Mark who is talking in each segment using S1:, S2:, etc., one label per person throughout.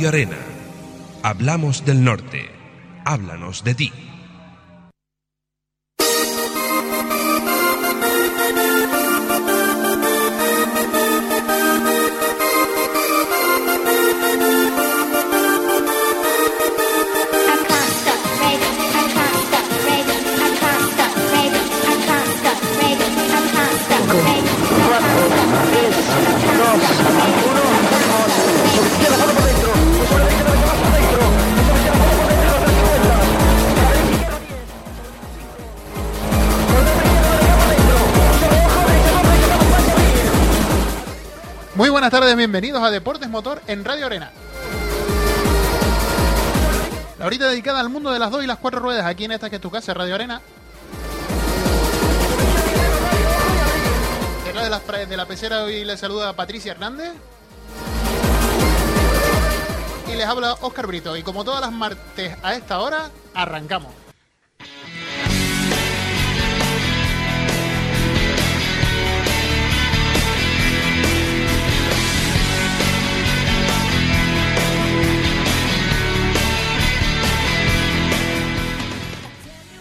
S1: Radio Arena. Hablamos del norte. Háblanos de ti.
S2: Bienvenidos a Deportes Motor en Radio Arena. La horita dedicada al mundo de las dos y las cuatro ruedas aquí en esta que es tu casa, Radio Arena. De, las, de la pecera hoy les saluda Patricia Hernández. Y les habla Oscar Brito. Y como todas las martes a esta hora, arrancamos.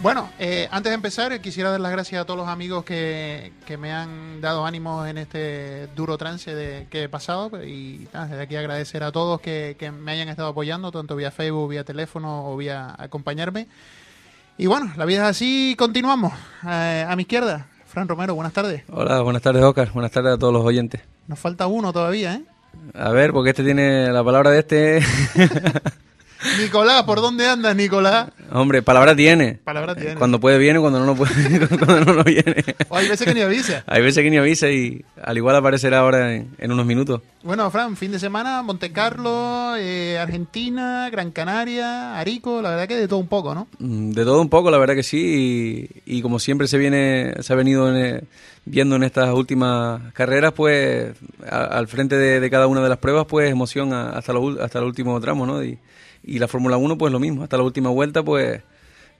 S2: Bueno, eh, antes de empezar, eh, quisiera dar las gracias a todos los amigos que, que me han dado ánimos en este duro trance de, que he pasado. Y nada, desde aquí agradecer a todos que, que me hayan estado apoyando, tanto vía Facebook, vía teléfono o vía acompañarme. Y bueno, la vida es así, continuamos. Eh, a mi izquierda, Fran Romero, buenas tardes.
S3: Hola, buenas tardes, Oscar. Buenas tardes a todos los oyentes.
S2: Nos falta uno todavía, ¿eh?
S3: A ver, porque este tiene la palabra de este.
S2: Nicolás, ¿por dónde andas, Nicolás?
S3: Hombre, palabra tiene.
S2: Palabra tiene.
S3: Cuando puede viene, cuando no lo puede, cuando no lo viene.
S2: O hay veces que ni avisa.
S3: Hay veces que ni avisa y al igual aparecerá ahora en, en unos minutos.
S2: Bueno, Fran, fin de semana, Monte Carlo, eh, Argentina, Gran Canaria, Arico, la verdad que de todo un poco, ¿no?
S3: Mm, De todo un poco, la verdad que sí. Y, y como siempre se viene, se ha venido en- viendo en estas últimas carreras, pues a- al frente de, de cada una de las pruebas, pues emoción a- hasta, lo, hasta el último tramo, ¿no? Y, y la Fórmula 1, pues lo mismo, hasta la última vuelta, pues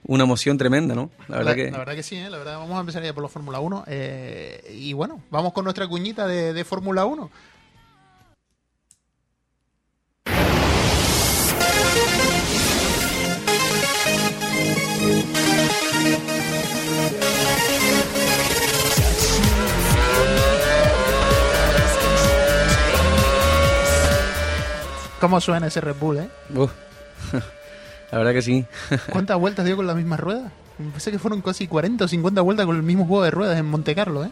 S3: una emoción tremenda, ¿no? La verdad que...
S2: la verdad que sí, ¿eh? la verdad, vamos a empezar ya por la Fórmula 1. eh, y bueno, vamos con nuestra cuñita de, de Fórmula 1. ¿Cómo suena ese Red Bull, eh?
S3: Uf. La verdad que sí.
S2: ¿Cuántas vueltas dio con las mismas ruedas? Me parece que fueron casi 40 o 50 vueltas con el mismo juego de ruedas en Monte Carlo, ¿eh?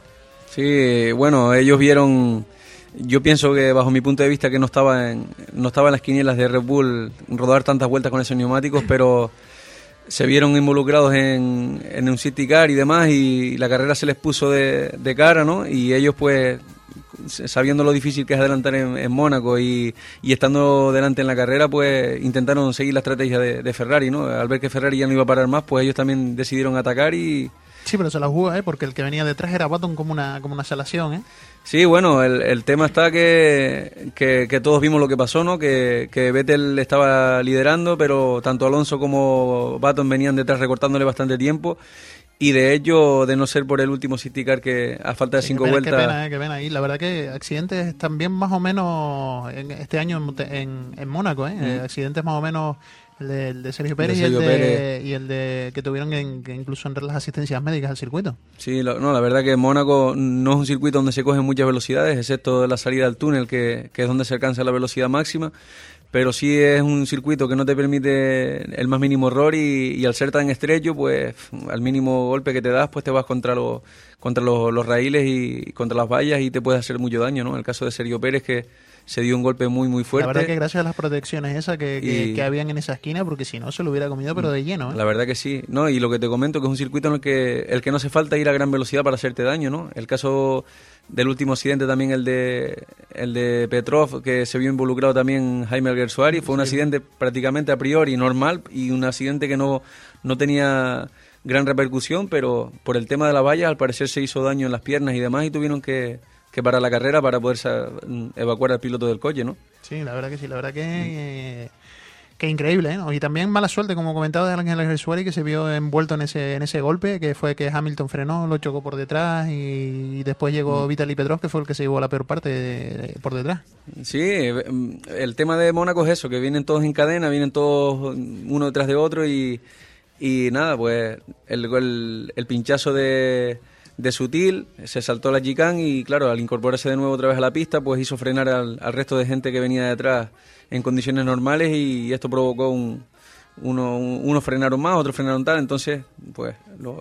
S3: Sí, bueno, ellos vieron, yo pienso que bajo mi punto de vista que no estaba en, no estaba en las quinielas de Red Bull rodar tantas vueltas con esos neumáticos, pero se vieron involucrados en, en un City Car y demás y la carrera se les puso de, de cara, ¿no? Y ellos pues sabiendo lo difícil que es adelantar en, en Mónaco y, y estando delante en la carrera, pues intentaron seguir la estrategia de, de Ferrari, ¿no? Al ver que Ferrari ya no iba a parar más, pues ellos también decidieron atacar y,
S2: Sí, pero se la jugó, ¿eh? Porque el que venía detrás era Baton como una, como una salación, ¿eh?
S3: Sí, bueno, el, el tema está que, que, que todos vimos lo que pasó, ¿no? Que, que Vettel estaba liderando, pero tanto Alonso como Baton venían detrás recortándole bastante tiempo. Y de ello, de no ser por el último City Car que a falta de
S2: Sí,
S3: cinco
S2: qué pena,
S3: vueltas...
S2: Qué pena, eh, qué pena. Y la verdad que accidentes también más o menos en este año en, en, en Mónaco, ¿eh? Accidentes más o menos el de, el de Sergio Pérez, y,
S3: Sergio
S2: el de,
S3: Pérez.
S2: y el de que tuvieron en, que incluso en las asistencias médicas al circuito.
S3: Sí, lo- no, la verdad que Mónaco no es un circuito donde se cogen muchas velocidades, excepto la salida al túnel, que, que es donde se alcanza la velocidad máxima. Pero sí es un circuito que no te permite el más mínimo error y, y al ser tan estrecho, pues al mínimo golpe que te das, pues te vas contra los contra los, los raíles y contra las vallas y te puede hacer mucho daño, ¿no? En el caso de Sergio Pérez, que se dio un golpe muy, muy fuerte.
S2: La verdad que gracias a las protecciones esas que, que,
S3: Y-
S2: que habían en esa esquina, porque si no se lo hubiera comido, pero de lleno, ¿eh?
S3: La verdad que sí, ¿no? Y lo que te comento que es un circuito en el que el que no hace falta ir a gran velocidad para hacerte daño, ¿no? El caso del último accidente también el de el de Petrov que se vio involucrado también Jaime Alguersuari, fue un accidente prácticamente a priori normal y un accidente que no no tenía gran repercusión, pero por el tema de la valla al parecer se hizo daño en las piernas y demás y tuvieron que que parar la carrera para poder evacuar al piloto del coche, ¿no?
S2: Sí, la verdad que sí, la verdad que, eh, Que increíble, ¿eh? Y también mala suerte, como comentaba de Ángel Gresuari, que se vio envuelto en ese, en ese golpe, que fue que Hamilton frenó, lo chocó por detrás y, después llegó mm. Vitaly Petrov, que fue el que se llevó la peor parte por detrás.
S3: Sí, el tema de Mónaco es eso, que vienen todos en cadena, vienen todos uno detrás de otro y, y nada, pues el, el, pinchazo de, de Sutil, se saltó la chicane y claro, al incorporarse de nuevo otra vez a la pista, pues hizo frenar al, resto de gente que venía detrás en condiciones normales y esto provocó un, uno, unos frenaron más, otros frenaron tal, entonces, pues,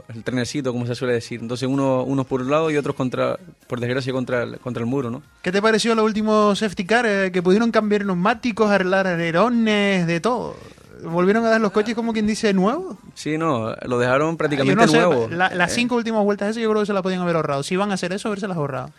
S3: el trenecito, como se suele decir. Entonces, uno, unos por un lado y otros, contra, por desgracia, contra el, contra el muro, ¿no?
S2: ¿Qué te pareció los últimos safety car? Eh, que pudieron cambiar neumáticos, arreglar alerones, de todo. ¿Volvieron a dar los coches como quien dice nuevo?
S3: Sí, no, lo dejaron prácticamente nuevo.
S2: las cinco últimas vueltas esas yo creo que se las podían haber ahorrado. Si iban a hacer eso, haberse las ahorrado.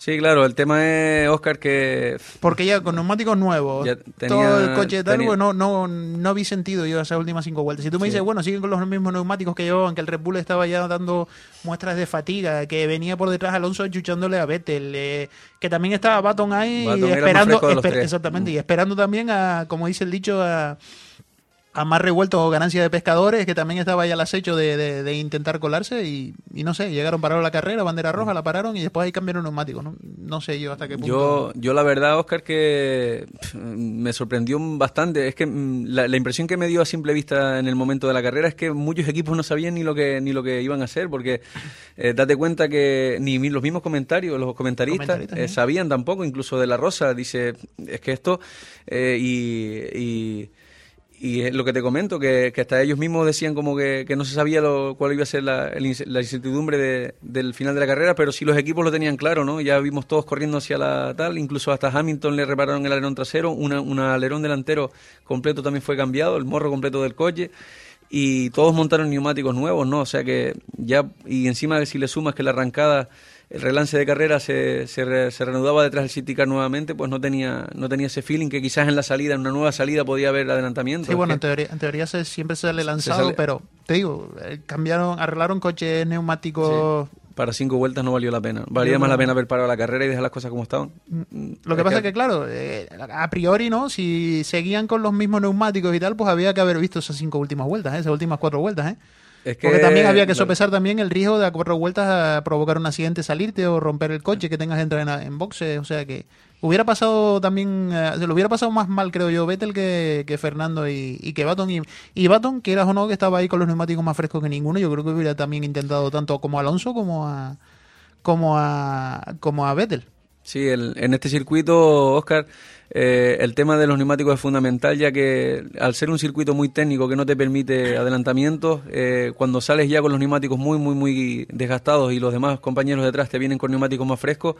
S3: Sí, claro, el tema es, Oscar, que...
S2: Porque ya con neumáticos nuevos, todo el coche tal, pues no, no, no vi sentido yo esas últimas cinco vueltas. Si tú me dices, bueno, siguen con los mismos neumáticos que llevaban, que el Red Bull estaba ya dando muestras de fatiga, que venía por detrás Alonso chuchándole a Vettel, eh, que también estaba Baton ahí esperando, exactamente, y esperando también a, como dice el dicho, a a más revuelto o ganancia de pescadores, que también estaba ya al acecho de, de, intentar colarse y, no sé, llegaron, pararon la carrera, bandera roja, la pararon y después ahí cambiaron neumáticos. No, no sé yo hasta qué punto.
S3: Yo, yo la verdad, Oscar, que me sorprendió bastante. Es que mm, la, impresión que me dio a simple vista en el momento de la carrera es que muchos equipos no sabían ni lo que, ni lo que iban a hacer, porque eh, date cuenta que ni los mismos comentarios, los comentaristas, eh, sabían tampoco, incluso de la Rosa, dice, es que esto, eh, y y lo que te comento, que, hasta ellos mismos decían como que, no se sabía lo, cuál iba a ser la, incertidumbre del final de la carrera, pero sí los equipos lo tenían claro, ¿no? Ya vimos todos corriendo hacia la tal, incluso hasta Hamilton le repararon el alerón trasero, un alerón delantero completo también fue cambiado, el morro completo del coche, y todos montaron neumáticos nuevos, ¿no? O sea que ya, y encima si le sumas que la arrancada el relance de carrera se, se, se, reanudaba detrás del City Car nuevamente, pues no tenía, no tenía ese feeling que quizás en la salida, en una nueva salida, podía haber adelantamiento.
S2: Sí, bueno, en teoría, en teoría se, siempre sale lanzado, pero te digo, eh, cambiaron, arreglaron coches neumáticos.
S3: Para cinco vueltas no valió la pena. Valía más la pena haber parado la carrera y dejar las cosas como estaban. Mm,
S2: lo que pasa es que, claro, eh, a priori, ¿no? Si seguían con los mismos neumáticos y tal, pues había que haber visto esas cinco últimas vueltas, ¿eh? esas últimas cuatro vueltas, ¿eh? Porque también había que sopesar también el riesgo de a cuatro vueltas a provocar un accidente, salirte o romper el coche que tengas que entrar en, en boxe. O sea que hubiera pasado también, eh, se lo hubiera pasado más mal, creo yo, Vettel que, que Fernando y, que Baton. Y, y Baton, quieras o no, que estaba ahí con los neumáticos más frescos que ninguno, yo creo que hubiera también intentado tanto como Alonso como a, como a, como a Vettel.
S3: Sí, el, en este circuito, Oscar, eh, el tema de los neumáticos es fundamental, ya que al ser un circuito muy técnico que no te permite adelantamientos, eh, cuando sales ya con los neumáticos muy, muy, muy desgastados y los demás compañeros detrás te vienen con neumáticos más frescos,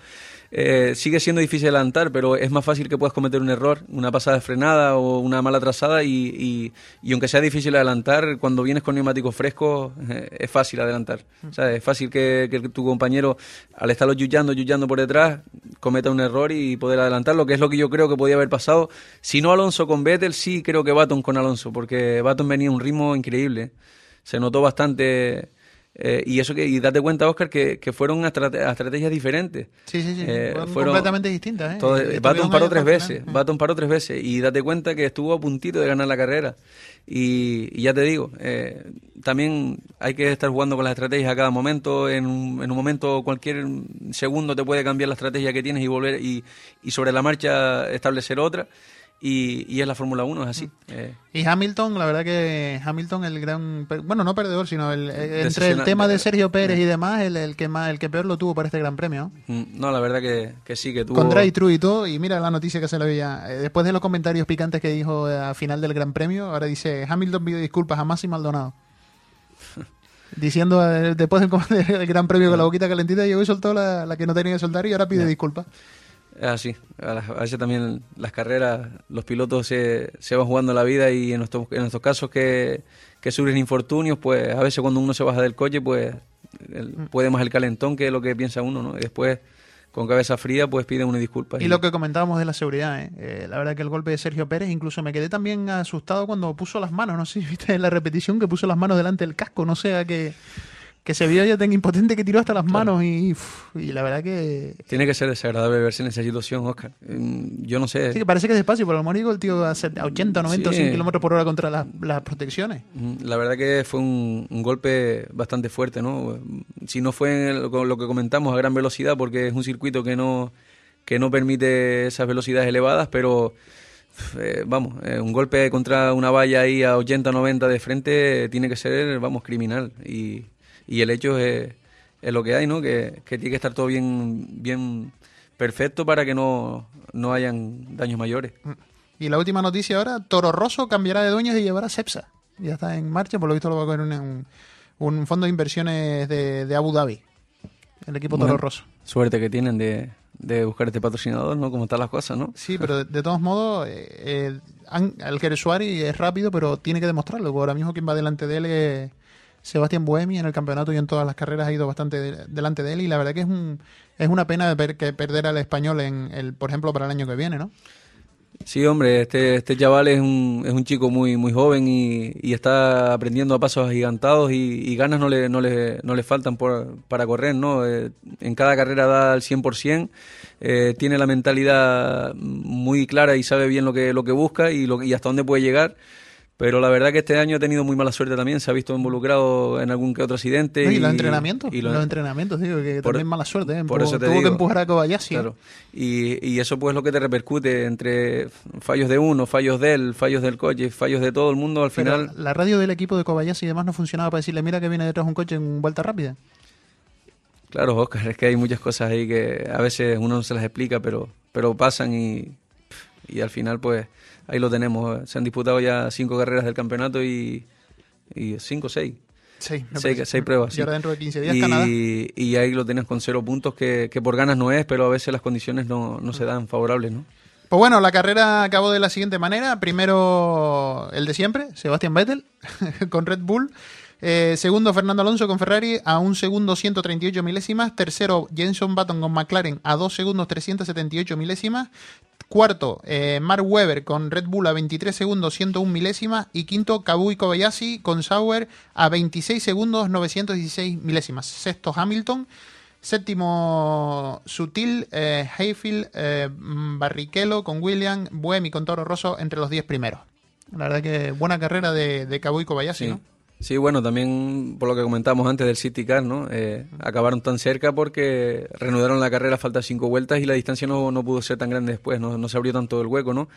S3: eh, sigue siendo difícil adelantar, pero es más fácil que puedas cometer un error, una pasada frenada o una mala trazada y, y, aunque sea difícil adelantar, cuando vienes con neumáticos frescos es fácil adelantar. O sea, es fácil que, tu compañero, al estarlo yuyando, yuyando por detrás, cometa un error y poder adelantar, lo que es lo que yo creo que podía haber pasado. Si no Alonso con Vettel, sí creo que Baton con Alonso, porque Baton venía a un ritmo increíble. Se notó bastante eh, y eso que, y date cuenta, Oscar, que, que fueron a, estrategias diferentes.
S2: Sí, sí, sí. Eh, fueron, completamente distintas. ¿eh?
S3: Todo, Baton paró tres veces. Baton paró tres veces. Y date cuenta que estuvo a puntito de ganar la carrera. Y, ya te digo, eh, también hay que estar jugando con las estrategias a cada momento. En un, en un momento, cualquier segundo te puede cambiar la estrategia que tienes y volver y, y sobre la marcha establecer otra y, y es la Fórmula 1, es así.
S2: Eh. Y Hamilton, la verdad que Hamilton el gran, bueno, no perdedor, sino el, entre el tema de Sergio Pérez y demás, el, el, que más, el que peor lo tuvo para este Gran Premio.
S3: Mm, no, la verdad que, que sí, que tuvo...
S2: Con Dry True y todo, y mira la noticia que se le veía. Eh, después de los comentarios picantes que dijo a final del Gran Premio, ahora dice, Hamilton pide disculpas a Massi Maldonado. Diciendo eh, después del, Gran Premio con la boquita calentita, llegó y soltó la, la que no tenía que soltar y ahora pide disculpas.
S3: Es así. A veces también las carreras, los pilotos se, se van jugando la vida y en estos, en estos casos que, que sufren infortunios, pues a veces cuando uno se baja del coche, pues puede más el calentón que lo que piensa uno, ¿no? Y después, con cabeza fría, pues pide una disculpa.
S2: Y, lo que comentábamos de la seguridad, ¿eh? ¿eh? la verdad que el golpe de Sergio Pérez, incluso me quedé también asustado cuando puso las manos, no sé si viste la repetición que puso las manos delante del casco, no sé a qué que se vio ya tan impotente que tiró hasta las manos y, y la verdad que...
S3: Tiene que ser desagradable verse en esa situación, Oscar. Mm, Yo no sé.
S2: Sí, que parece que es despacio, pero a lo mejor el tío a set- a 80, 90 o
S3: Sí.
S2: 100 kilómetros por hora contra las, las protecciones.
S3: Mm, La verdad que fue un, un golpe bastante fuerte, ¿no? Si no fue en el- lo que comentamos a gran velocidad, porque es un circuito que no, que no permite esas velocidades elevadas, pero eh, vamos, eh, un golpe contra una valla ahí a 80, 90 de frente tiene que ser, vamos, criminal. Y, y el hecho es, es lo que hay, ¿no? Que, que tiene que estar todo bien, bien perfecto para que no, no hayan daños mayores.
S2: Y la última noticia ahora, Toro Rosso cambiará de dueños y llevará Cepsa. Ya está en marcha, por lo visto lo va a coger un, un, fondo de inversiones de, de Abu Dhabi. El equipo Toro. Rosso.
S3: Suerte que tienen de, de buscar este patrocinador, ¿no? Como están las cosas, ¿no?
S2: Sí, pero de, de todos modos, eh, eh, el Keresuari es rápido, pero tiene que demostrarlo. porque Ahora mismo quien va delante de él es Sebastián Buemi. En el campeonato y en todas las carreras ha ido bastante de- delante de él. Y la verdad que es, un, es una pena que perder al español, en el, por ejemplo, para el año que viene, ¿no?
S3: Sí, hombre, este, este chaval es un, es un chico muy, muy joven y, y está aprendiendo a pasos agigantados y, y ganas no le, no le, no le faltan por, para correr, ¿no? Eh, en cada carrera da el 100%, eh, tiene la mentalidad muy clara y sabe bien lo que, lo que busca y, lo, y hasta dónde puede llegar. Pero la verdad que este año ha tenido muy mala suerte también, se ha visto involucrado en algún que otro accidente.
S2: No, y, los entrenamientos,
S3: y lo-
S2: los entrenamientos, digo, que
S3: Por-
S2: también mala suerte. ¿eh?
S3: por eso te
S2: Tuvo
S3: digo.
S2: que empujar a Kobayashi. ¿eh?
S3: Claro. Y, y eso pues lo que te repercute entre fallos de uno, fallos de él, fallos del coche, fallos de todo el mundo, al
S2: Pero
S3: final...
S2: la radio del equipo de Kobayashi y demás no funcionaba para decirle, mira que viene detrás un coche en vuelta rápida.
S3: Claro, Oscar, es que hay muchas cosas ahí que a veces uno no se las explica, pero, pero pasan y, y al final pues ahí lo tenemos. Se han disputado ya cinco carreras del campeonato y, y cinco o seis.
S2: Sí,
S3: Seis, pruebas.
S2: Y
S3: sí.
S2: ahora dentro de 15 días
S3: y,
S2: Canadá.
S3: y ahí lo tienes con cero puntos, que, que por ganas no es, pero a veces las condiciones no, no se dan favorables, ¿no?
S2: Pues bueno, la carrera acabó de la siguiente manera. Primero el de siempre, Sebastián Vettel con Red Bull. Eh, segundo, Fernando Alonso con Ferrari a un segundo 138 milésimas. Tercero, Jenson Button con McLaren a dos segundos 378 milésimas. Cuarto, eh, Mark Webber con Red Bull a 23 segundos 101 milésimas. Y quinto, Kabui Kobayashi con Sauer a 26 segundos 916 milésimas. Sexto, Hamilton. Séptimo, Sutil, eh, Hayfield, eh, Barrichello con William, Buemi con Toro Rosso entre los 10 primeros. La verdad que buena carrera de, de Kabui Kobayashi,
S3: Sí.
S2: ¿no?
S3: Sí, bueno, también por lo que comentamos antes del City Car, ¿no? Eh, acabaron tan cerca porque reanudaron la carrera a falta de cinco vueltas y la distancia no, no pudo ser tan grande después, no, no se abrió tanto el hueco, ¿no?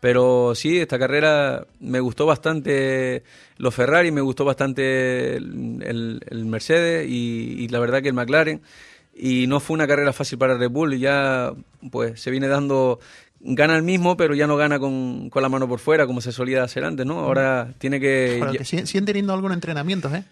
S3: Pero sí, esta carrera me gustó bastante los Ferrari, me gustó bastante el, el- el Mercedes y, y la verdad que el McLaren. Y no fue una carrera fácil para Red Bull, ya pues se viene dando gana el mismo, pero ya no gana con, con la mano por fuera, como se solía hacer antes, ¿no? Ahora tiene que...
S2: Pero que siguen, siguen teniendo algunos entrenamientos, ¿eh?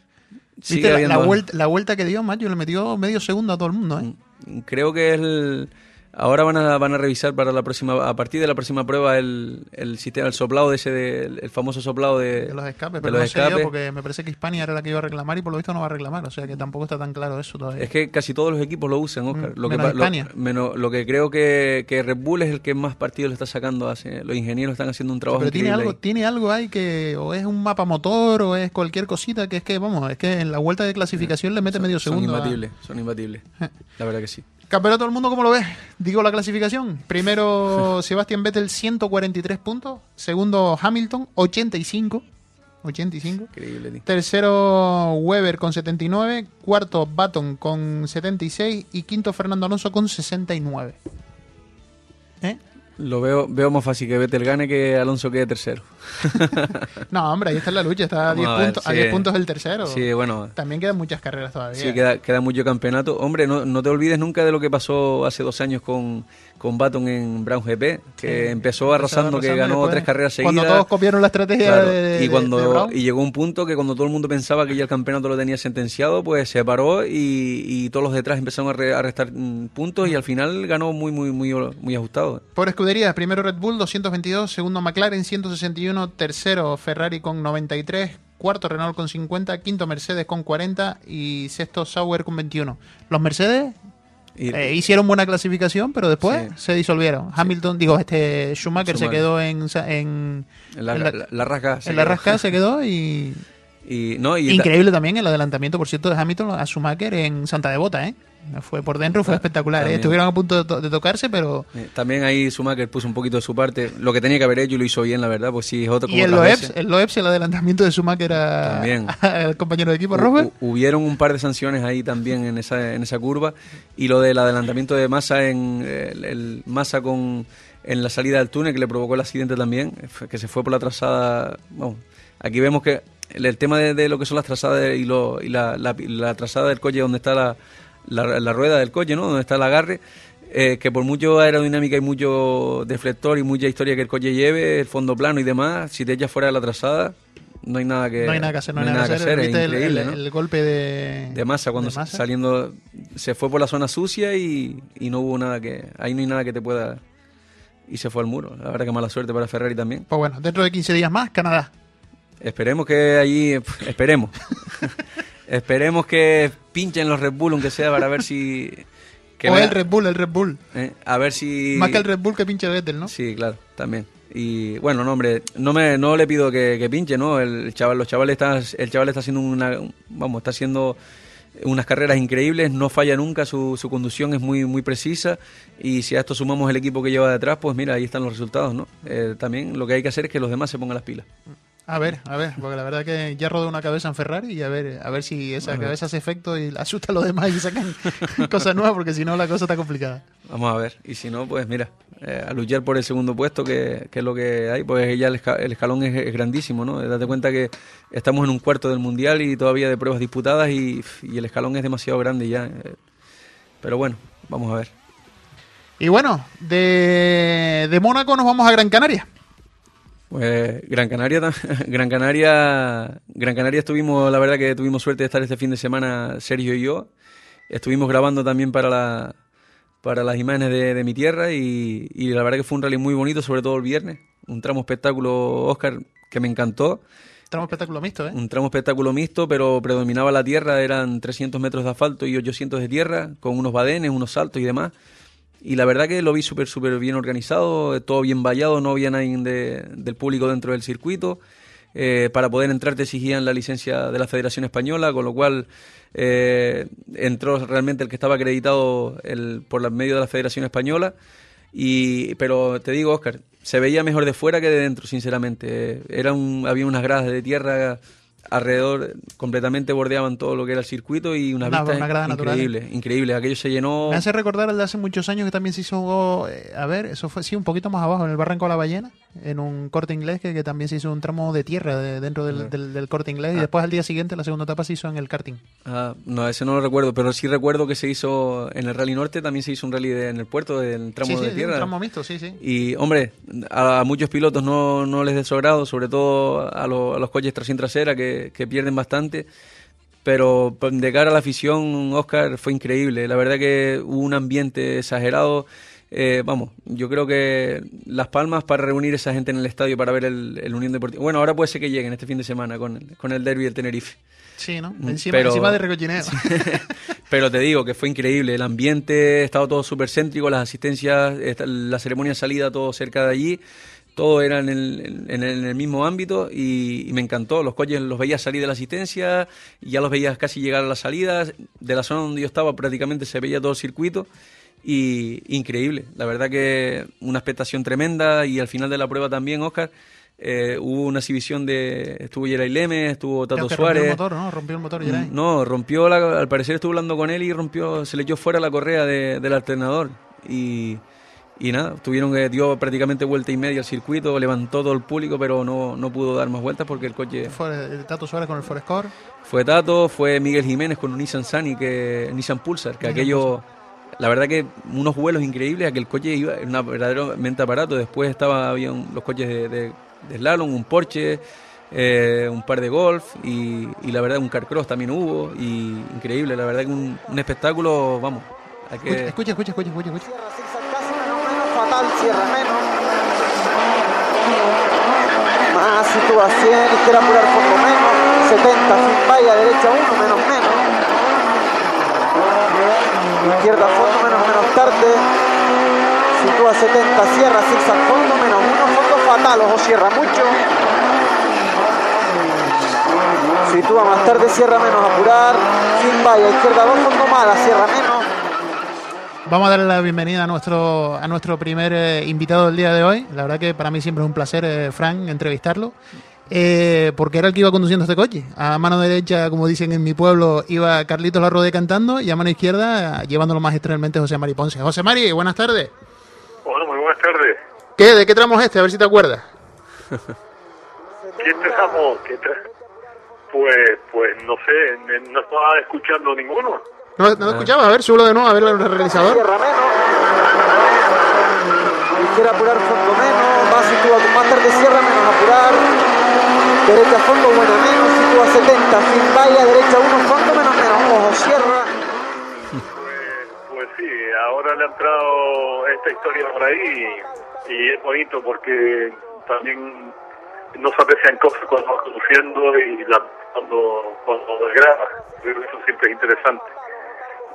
S3: sigue
S2: ¿Viste la, vuelta, la vuelta que dio, macho? Le metió medio segundo a todo el mundo, ¿eh?
S3: Creo que el, ahora van a, van a revisar para la próxima, a partir de la próxima prueba el, el sistema, el soplado de ese, de- el famoso soplado de,
S2: De los escapes, pero
S3: los
S2: no sé yo,
S3: escapes.
S2: porque me parece que Hispania era la que iba a reclamar y por lo visto no va a reclamar, o sea que tampoco está tan claro eso todavía.
S3: Es que casi todos los equipos lo usan, Oscar.
S2: Mm,
S3: lo, que,
S2: menos
S3: lo,
S2: Hispania.
S3: menos- lo que creo que, que Red Bull es el que más partidos le está sacando. Hace, los ingenieros están haciendo un trabajo
S2: pero tiene algo,
S3: ahí.
S2: tiene algo ahí que o es un mapa motor o es cualquier cosita que es que, vamos, es que en la vuelta de clasificación le mete medio
S3: Son
S2: segundo. a-
S3: imbatibles, son imbatibles. La verdad que sí.
S2: Campeonato del mundo, ¿cómo lo ves? Digo la clasificación. Primero Sebastián Vettel, 143 puntos. Segundo Hamilton, 85. 85.
S3: Increíble, tío.
S2: Tercero Weber con 79. Cuarto Button con 76. Y quinto Fernando Alonso con 69. ¿Eh?
S3: Lo veo, veo más fácil que Vettel gane que Alonso quede tercero.
S2: No, hombre, ahí está la lucha. Está a
S3: Vamos
S2: 10
S3: a ver,
S2: puntos, a
S3: sí.
S2: 10 puntos el tercero.
S3: Sí, bueno,
S2: También quedan muchas carreras todavía.
S3: Sí, queda, queda mucho campeonato. Hombre, no, no te olvides nunca de lo que pasó hace dos años con, con Baton en Brown GP, que
S2: Sí,
S3: empezó arrasando, que ganó
S2: después,
S3: tres carreras seguidas.
S2: Cuando todos copiaron la estrategia
S3: Claro,
S2: de, de-
S3: y cuando
S2: de Brown.
S3: y llegó un punto que cuando todo el mundo pensaba que ya el campeonato lo tenía sentenciado, pues se paró y, y todos los detrás empezaron a, re- a restar mm, puntos y al final ganó muy muy muy muy ajustado.
S2: Por escuderías, primero Red Bull 222, segundo McLaren 161, tercero Ferrari con 93, cuarto Renault con 50, quinto Mercedes con 40 y sexto Sauer con 21. Los Mercedes
S3: Y-
S2: eh, hicieron buena clasificación, pero después
S3: Sí.
S2: se disolvieron. Hamilton, digo, este Schumacher, se quedó en, en,
S3: en la,
S2: en la-
S3: la- la rasca se
S2: en la rasca, se quedó y
S3: Y, no, y
S2: Increíble también el adelantamiento, por cierto, de Hamilton a Schumacher en Santa Devota, ¿eh? Fue por dentro, fue espectacular. ¿eh? Estuvieron a punto de, to- de tocarse, pero.
S3: eh, también ahí Schumacher puso un poquito de su parte. Lo que tenía que haber hecho y lo hizo bien, la verdad. Pues sí, es otro como
S2: Y el Loebs, el Loebs, el adelantamiento de Schumacher a- al compañero de equipo, Robert.
S3: hu- Hubieron un par de sanciones ahí también en esa, en esa curva. Y lo del adelantamiento de Massa en el, el Massa con en la salida del túnel que le provocó el accidente también, fue- que se fue por la trazada. Vamos, aquí vemos que el, el tema de, de lo que son las trazadas y, lo, y la, la- la trazada del coche donde está la, la, la rueda del coche, ¿no? Donde está el agarre. eh, que por mucho aerodinámica y mucho deflector y mucha historia que el coche lleve, el fondo plano y demás, si te echas fuera de la trazada, no hay nada que,
S2: no hay nada que hacer, no hay nada que hacer.
S3: es
S2: el,
S3: increíble,
S2: el-
S3: ¿no?
S2: el golpe de.
S3: de masa cuando
S2: de
S3: saliendo se fue por la zona sucia y, y no hubo nada que ahí no hay nada que te pueda y se fue al muro la verdad que mala suerte para Ferrari también
S2: Pues bueno, dentro de 15 días más, Canadá.
S3: esperemos que allí esperemos esperemos que pinchen los Red Bull aunque sea para ver si que
S2: o
S3: vea-
S2: el Red Bull, el Red Bull.
S3: eh, a ver si
S2: Más que el Red Bull que pinche Vettel, ¿no?
S3: Sí, claro, también. Y bueno, no, hombre, no me no le pido que, que pinche, ¿no? El chaval, los chavales está, el chaval está haciendo una, vamos, está haciendo unas carreras increíbles, no falla nunca, su, su conducción es muy muy precisa y si a esto sumamos el equipo que lleva detrás, pues mira, ahí están los resultados, ¿no? Eh, también lo que hay que hacer es que los demás se pongan las pilas.
S2: A ver, a ver, porque la verdad que ya rodó una cabeza en Ferrari y a ver, a ver si esa cabeza hace efecto y asusta a los demás y sacan cosas nuevas, porque si no la cosa está complicada.
S3: Vamos a ver, y si no, pues mira, eh, a luchar por el segundo puesto, que, que es lo que hay, pues ya el, esca- el escalón es, es grandísimo, ¿no? Date cuenta que estamos en un cuarto del mundial y todavía de pruebas disputadas y, y el escalón es demasiado grande ya. eh. Pero bueno, vamos a ver.
S2: Y bueno, de, de Mónaco nos vamos a Gran Canaria.
S3: Pues Gran Canaria, Gran Canaria, Gran Canaria estuvimos, la verdad que tuvimos suerte de estar este fin de semana Sergio y yo. Estuvimos grabando también para la para las imágenes de, de mi tierra y, y la verdad que fue un rally muy bonito, sobre todo el viernes. Un tramo espectáculo, Oscar, que me encantó.
S2: Tenemos espectáculo mixto, ¿eh?
S3: Un tramo espectáculo mixto, pero predominaba la tierra, eran 300 metros de asfalto y 800 de tierra, con unos badenes, unos saltos y demás. Y la verdad que lo vi súper, súper bien organizado, eh, todo bien vallado, no había nadie de- del público dentro del circuito. Eh, para poder entrar te exigían la licencia de la Federación Española, con lo cual eh, entró realmente el que estaba acreditado el, por la- medio de la Federación Española. Y, pero te digo, Oscar, se veía mejor de fuera que de dentro, sinceramente. Era un, había unas gradas de tierra alrededor, completamente bordeaban todo lo que era el circuito y unas
S2: Una-
S3: vistas
S2: una grada natural.
S3: increíbles, increíbles. Aquello se llenó.
S2: Me hace recordar el de hace muchos años que también se hizo, eh, a ver, eso fue sí un poquito más abajo, en el Barranco de la Ballena, en un corte inglés que, que también se hizo un tramo de tierra de- dentro del, del- del corte inglés y después al día siguiente la segunda etapa se hizo en el karting.
S3: Ah, no, ese no lo recuerdo, pero sí recuerdo que se hizo en el Rally Norte, también se hizo un rally de- en el puerto, del tramo
S2: sí, sí,
S3: de tierra.
S2: un tramo mixto, sí, sí.
S3: Y, hombre, a, a muchos pilotos no, no les desagrado, sobre todo a, lo- a los coches tracción trasera que, que pierden bastante. Pero de cara a la afición, Oscar, fue increíble. La verdad que hubo un ambiente exagerado. Eh, vamos, yo creo que Las Palmas para reunir esa gente en el estadio para ver el, el Unión Deportiva. Bueno, ahora puede ser que lleguen este fin de semana con el, con el derby del Tenerife.
S2: Sí, ¿no?
S3: Mm,
S2: Encima,
S3: pero-
S2: encima de recochineo.
S3: Pero te digo que fue increíble, el ambiente estaba todo súper céntrico, las asistencias, la ceremonia de salida, todo cerca de allí, todo era en el, en el, mismo ámbito y, y me encantó. Los coches los veías salir de la asistencia, ya los veías casi llegar a las salidas, de la zona donde yo estaba prácticamente se veía todo el circuito y increíble, la verdad que una expectación tremenda y al final de la prueba también, Oscar. eh, hubo una exhibición de. Estuvo Yeray Leme, estuvo Tato
S2: Creo
S3: Suárez.
S2: Rompió el motor, ¿no? Rompió el motor, Geray.
S3: No, rompió la, al parecer estuve hablando con él y rompió, se le echó fuera la correa de- del alternador y, y nada, tuvieron que dio prácticamente vuelta y media al circuito, levantó todo el público, pero no, no pudo dar más vueltas porque el coche
S2: Fue el Tato Suárez con el Forescore.
S3: fue Tato, fue Miguel Jiménez con un Nissan Sunny, que Nissan Pulsar, que
S2: Nissan
S3: aquello, la verdad que unos vuelos increíbles, aquel coche iba en una verdaderamente aparato, después estaba había un- los coches de, de, de slalom, un Porsche, eh, un par de golf y, y la verdad un carcross también hubo y increíble, la verdad que un, un espectáculo, vamos, que...
S2: Escucha, escucha, escucha, escucha, escucha.
S4: Cierra zigzag casi menos, cierra menos. Más si tú vas 100, izquierda apurar fondo menos. 70, sin valla, derecha 1, menos menos. Izquierda fondo menos menos tarde. Si tú a 70, cierra zigzag fondo menos 1, fondo fatal, ojo cierra mucho. Sitúa más tarde, cierra menos, apurar. Sin valla, izquierda 2, fondo mala, cierra menos.
S2: Vamos a darle la bienvenida a nuestro, a nuestro primer eh, invitado del día de hoy. La verdad que para mí siempre es un placer, eh, Frank, entrevistarlo. Eh, porque era el que iba conduciendo este coche. A mano derecha, como dicen en mi pueblo, iba Carlitos Larrode cantando y a mano izquierda, llevándolo magistralmente José Mari Ponce. José Mari, buenas tardes.
S5: Hola, muy buenas tardes.
S2: ¿Qué? ¿De qué tramo es este? A ver si te acuerdas.
S5: ¿Qué tramo? ¿Qué tra- Pues, pues no sé, no estaba escuchando ninguno.
S2: ¿No, no lo escuchabas? A ver, suelo de nuevo, a ver el realizador.
S4: Cierra menos. Izquierda apurar, fondo menos. Va, sitúa más tarde, cierra menos, apurar. Derecha, fondo, buena menos. Sitúa 70, sin valla. Derecha 1, fondo menos, menos. Ojo, cierra.
S5: Pues, pues sí, ahora le ha entrado esta historia por ahí y, y es bonito porque también no se aprecian cosas cuando vas conduciendo y la- cuando, cuando que Eso siempre es interesante.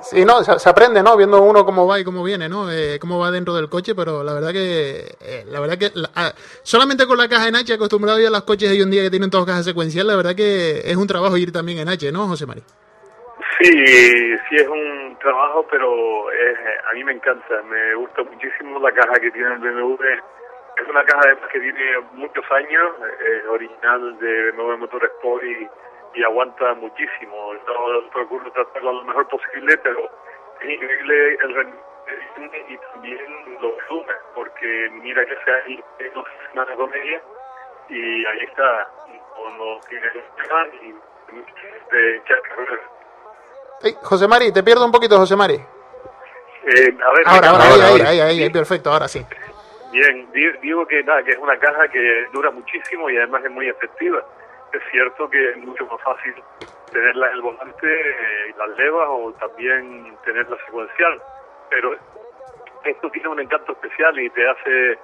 S2: Sí, no, se, aprende, ¿no? Viendo uno cómo va y cómo viene, ¿no? Eh, cómo va dentro del coche, pero la verdad que, eh, la verdad que, la- ah, solamente con la caja en H, acostumbrado ya a los coches de hoy en día que tienen todas cajas secuencial, la verdad que es un trabajo ir también en H, ¿no, José Mari?
S5: Sí, sí es un trabajo, pero es- a mí me encanta. Me gusta muchísimo la caja que tiene el BMW. Es una caja que tiene muchos años, es original de BMW Motorsport y, y aguanta muchísimo. Yo procuro tratarlo lo mejor posible, pero es increíble el rendimiento y también lo asume, porque mira que sea ahí no es una comedia y ahí está, cuando tiene el y de echar carreras.
S2: Ey, José Mari, te pierdo un poquito, José Mari.
S5: Eh, a ver,
S2: Ahora, ahora,
S5: ahora,
S2: ahí, ahí,
S5: ahora.
S2: ahí, ahí, ahí, perfecto, ahora sí.
S5: Bien, di- digo que nada, que es una caja que dura muchísimo y además es muy efectiva. Es cierto que es mucho más fácil tenerla en el volante eh, y las levas o también tenerla secuencial, pero esto tiene un encanto especial y te hace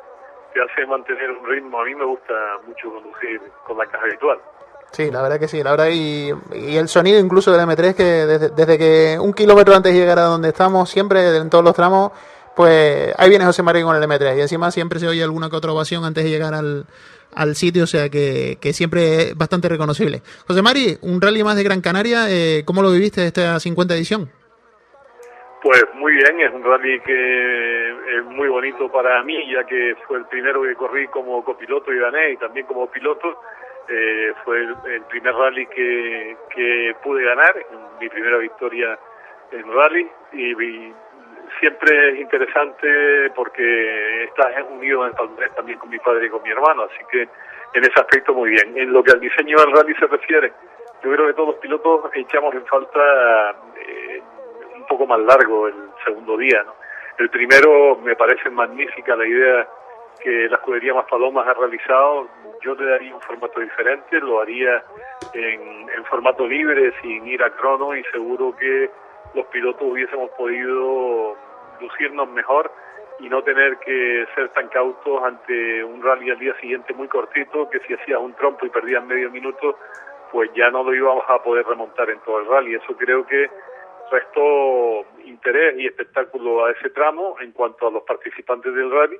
S5: te hace mantener un ritmo. A mí me gusta mucho conducir con la caja habitual.
S2: Sí, la verdad que sí, la verdad, y, y el sonido incluso del M3, que desde, desde que un kilómetro antes de llegar a donde estamos, siempre en todos los tramos, pues ahí viene José Mari con el M3, y encima siempre se oye alguna que otra ovación antes de llegar al, al sitio, o sea que, que siempre es bastante reconocible. José Mari, un rally más de Gran Canaria, eh, ¿cómo lo viviste esta 50 edición?
S5: Pues muy bien, es un rally que es muy bonito para mí, ya que fue el primero que corrí como copiloto y gané, y también como piloto. Eh, fue el, primer rally que, que pude ganar, mi primera victoria en rally, y, y siempre es interesante porque estás unido en palmarés también con mi padre y con mi hermano, así que en ese aspecto muy bien. En lo que al diseño del rally se refiere, yo creo que todos los pilotos echamos en falta eh, un poco más largo el segundo día. ¿no? El primero me parece magnífica la idea que la escudería Más Palomas ha realizado. Yo le daría un formato diferente, lo haría en, en formato libre, sin ir a crono y seguro que los pilotos hubiésemos podido mejor y no tener que ser tan cautos ante un rally al día siguiente muy cortito que si hacías un trompo y perdías medio minuto pues ya no lo íbamos a poder remontar en todo el rally. Eso creo que restó interés y espectáculo a ese tramo en cuanto a los participantes del rally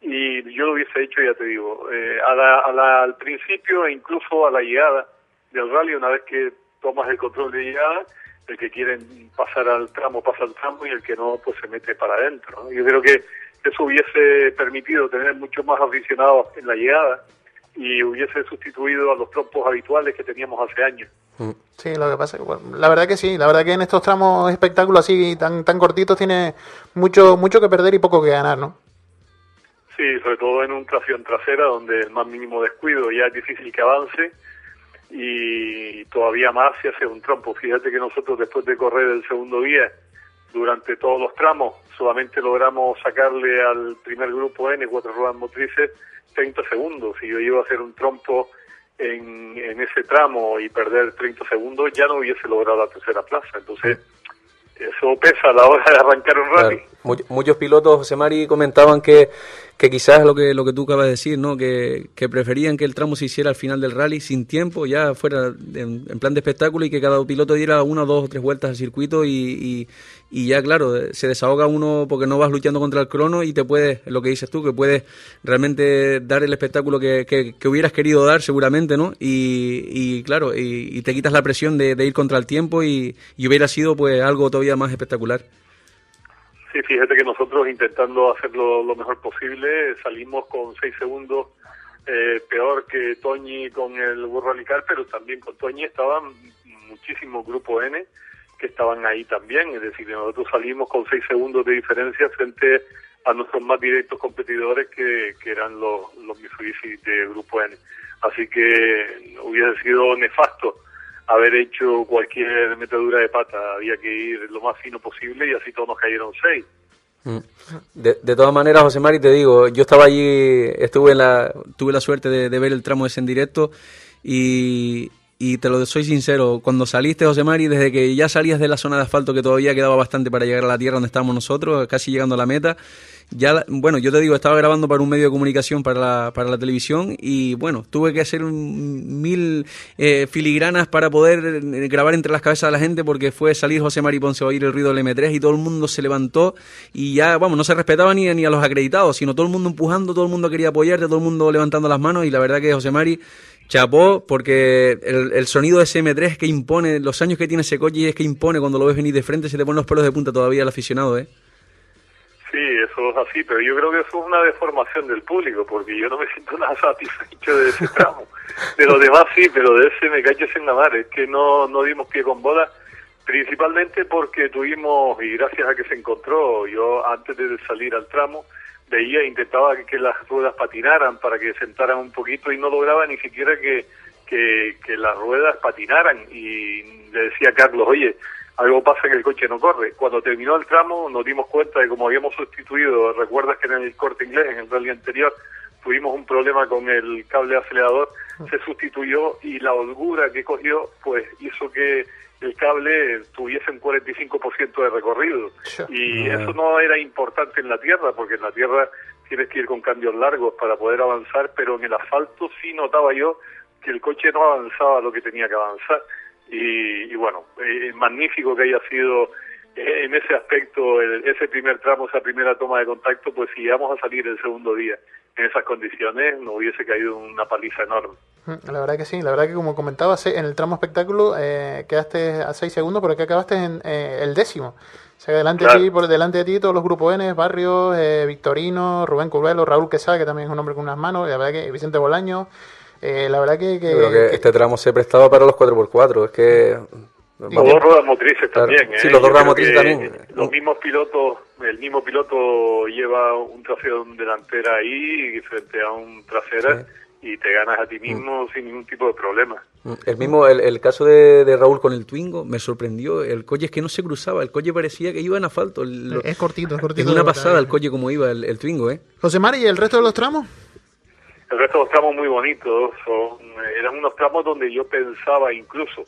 S5: y yo lo hubiese hecho, ya te digo, eh, a la, a la- al principio e incluso a la llegada del rally, una vez que tomas el control de llegada, el que quiere pasar al tramo pasa al tramo y el que no, pues se mete para adentro. ¿no? Yo creo que eso hubiese permitido tener muchos más aficionados en la llegada y hubiese sustituido a los trompos habituales que teníamos hace años.
S2: Sí, lo que pasa, bueno, la verdad que sí, la verdad que en estos tramos espectáculos así tan tan cortitos tiene mucho mucho que perder y poco que ganar, ¿no?
S5: Sí, sobre todo en un tracción trasera donde el más mínimo descuido ya es difícil que avance y todavía más si hace un trompo. Fíjate que nosotros después de correr el segundo día, durante todos los tramos, solamente logramos sacarle al primer grupo N, cuatro ruedas motrices, 30 segundos. Si yo iba a hacer un trompo en, en ese tramo y perder 30 segundos, ya no hubiese logrado la tercera plaza. Entonces, eso pesa a la hora de arrancar un rally.
S3: Claro. muchos pilotos, José Mari, comentaban que, que quizás lo que, lo que tú acabas de decir, ¿no? Que, que, preferían que el tramo se hiciera al final del rally sin tiempo, ya fuera en, plan de espectáculo y que cada piloto diera una, dos o tres vueltas al circuito y, y, ya, claro, se desahoga uno porque no vas luchando contra el crono y te puedes, lo que dices tú, que puedes realmente dar el espectáculo que, que, hubieras querido dar seguramente, ¿no? Y, y claro, y, te quitas la presión de, ir contra el tiempo y, y hubiera sido pues algo todavía más espectacular.
S5: Sí, fíjate que nosotros intentando hacerlo lo mejor posible, salimos con seis segundos eh, peor que Toñi con el burro alicar, pero también con Toñi estaban muchísimos grupos N que estaban ahí también, es decir, nosotros salimos con seis segundos de diferencia frente a nuestros más directos competidores que, que eran los, los Mitsubishi de grupo N. Así que hubiese sido nefasto haber hecho cualquier metedura de pata, había que ir lo más fino posible y así todos nos cayeron seis.
S3: Mm. De, de todas maneras, José Mari, te digo, yo estaba allí, estuve la, tuve la suerte de, de ver el tramo ese en directo y, y te lo soy sincero, cuando saliste, José Mari, desde que ya salías de la zona de asfalto, que todavía quedaba bastante para llegar a la tierra donde estábamos nosotros, casi llegando a la meta, ya, bueno, yo te digo, estaba grabando para un medio de comunicación para la, para la televisión y, bueno, tuve que hacer mil eh, filigranas para poder eh, grabar entre las cabezas de la gente porque fue salir José Mari Ponce a oír el ruido del M3 y todo el mundo se levantó y ya, vamos, no se respetaba ni, a los acreditados, sino todo el mundo empujando, todo el mundo quería apoyarte, todo el mundo levantando las manos y la verdad que José Mari chapó porque el, el, sonido de ese M3 que impone, los años que tiene ese coche es que impone cuando lo ves venir de frente, se te ponen los pelos de punta todavía al aficionado, ¿eh?
S5: Sí, eso es así, pero yo creo que eso es una deformación del público, porque yo no me siento nada satisfecho de ese tramo. De los demás sí, pero de ese me caches en la mar, es que no, no dimos pie con bola, principalmente porque tuvimos, y gracias a que se encontró, yo antes de salir al tramo, veía, intentaba que, las ruedas patinaran para que sentaran un poquito y no lograba ni siquiera que, que, que las ruedas patinaran. Y le decía a Carlos, oye, algo pasa que el coche no corre. Cuando terminó el tramo nos dimos cuenta de cómo habíamos sustituido, recuerdas que en el corte inglés, en el rally anterior, tuvimos un problema con el cable acelerador, se sustituyó y la holgura que cogió pues hizo que el cable tuviese un 45% de recorrido. Y eso no era importante en la tierra, porque en la tierra tienes que ir con cambios largos para poder avanzar, pero en el asfalto sí notaba yo que el coche no avanzaba lo que tenía que avanzar. Y, bueno, es magnífico que haya sido eh, en ese aspecto, ese primer tramo, esa primera toma de contacto, pues si íbamos a salir el segundo día en esas condiciones, nos hubiese caído una paliza enorme.
S2: Mm, la verdad que sí, la verdad que como comentabas, en el tramo espectáculo eh, quedaste a 6 segundos, pero que acabaste en eh, el décimo. O sea, delante de ti, por delante de ti, todos los grupos N, Barrios, eh, Victorino, Rubén Curvelo, Raúl Quesada, que también es un hombre con unas manos, la verdad que Vicente Bolaño. La verdad que,
S3: que, este tramo se prestaba para los 4x4, es que
S5: los dos ruedas motrices también, ¿eh?
S3: Sí, los dos ruedas motrices también.
S5: Los mismos pilotos, el mismo piloto lleva un trasero delantera ahí frente a un trasera y te ganas a ti mismo mm. sin ningún tipo de problema.
S3: Mm. El mismo, el, el caso de, de, Raúl con el Twingo me sorprendió. El coche es que no se cruzaba, el coche parecía que iba en asfalto.
S2: es cortito, es cortito.
S3: Es una pasada el coche como iba el, el Twingo, ¿eh?
S2: José Mari, ¿y el resto de los tramos?
S5: El resto de los tramos muy bonitos. Son, eran unos tramos donde yo pensaba incluso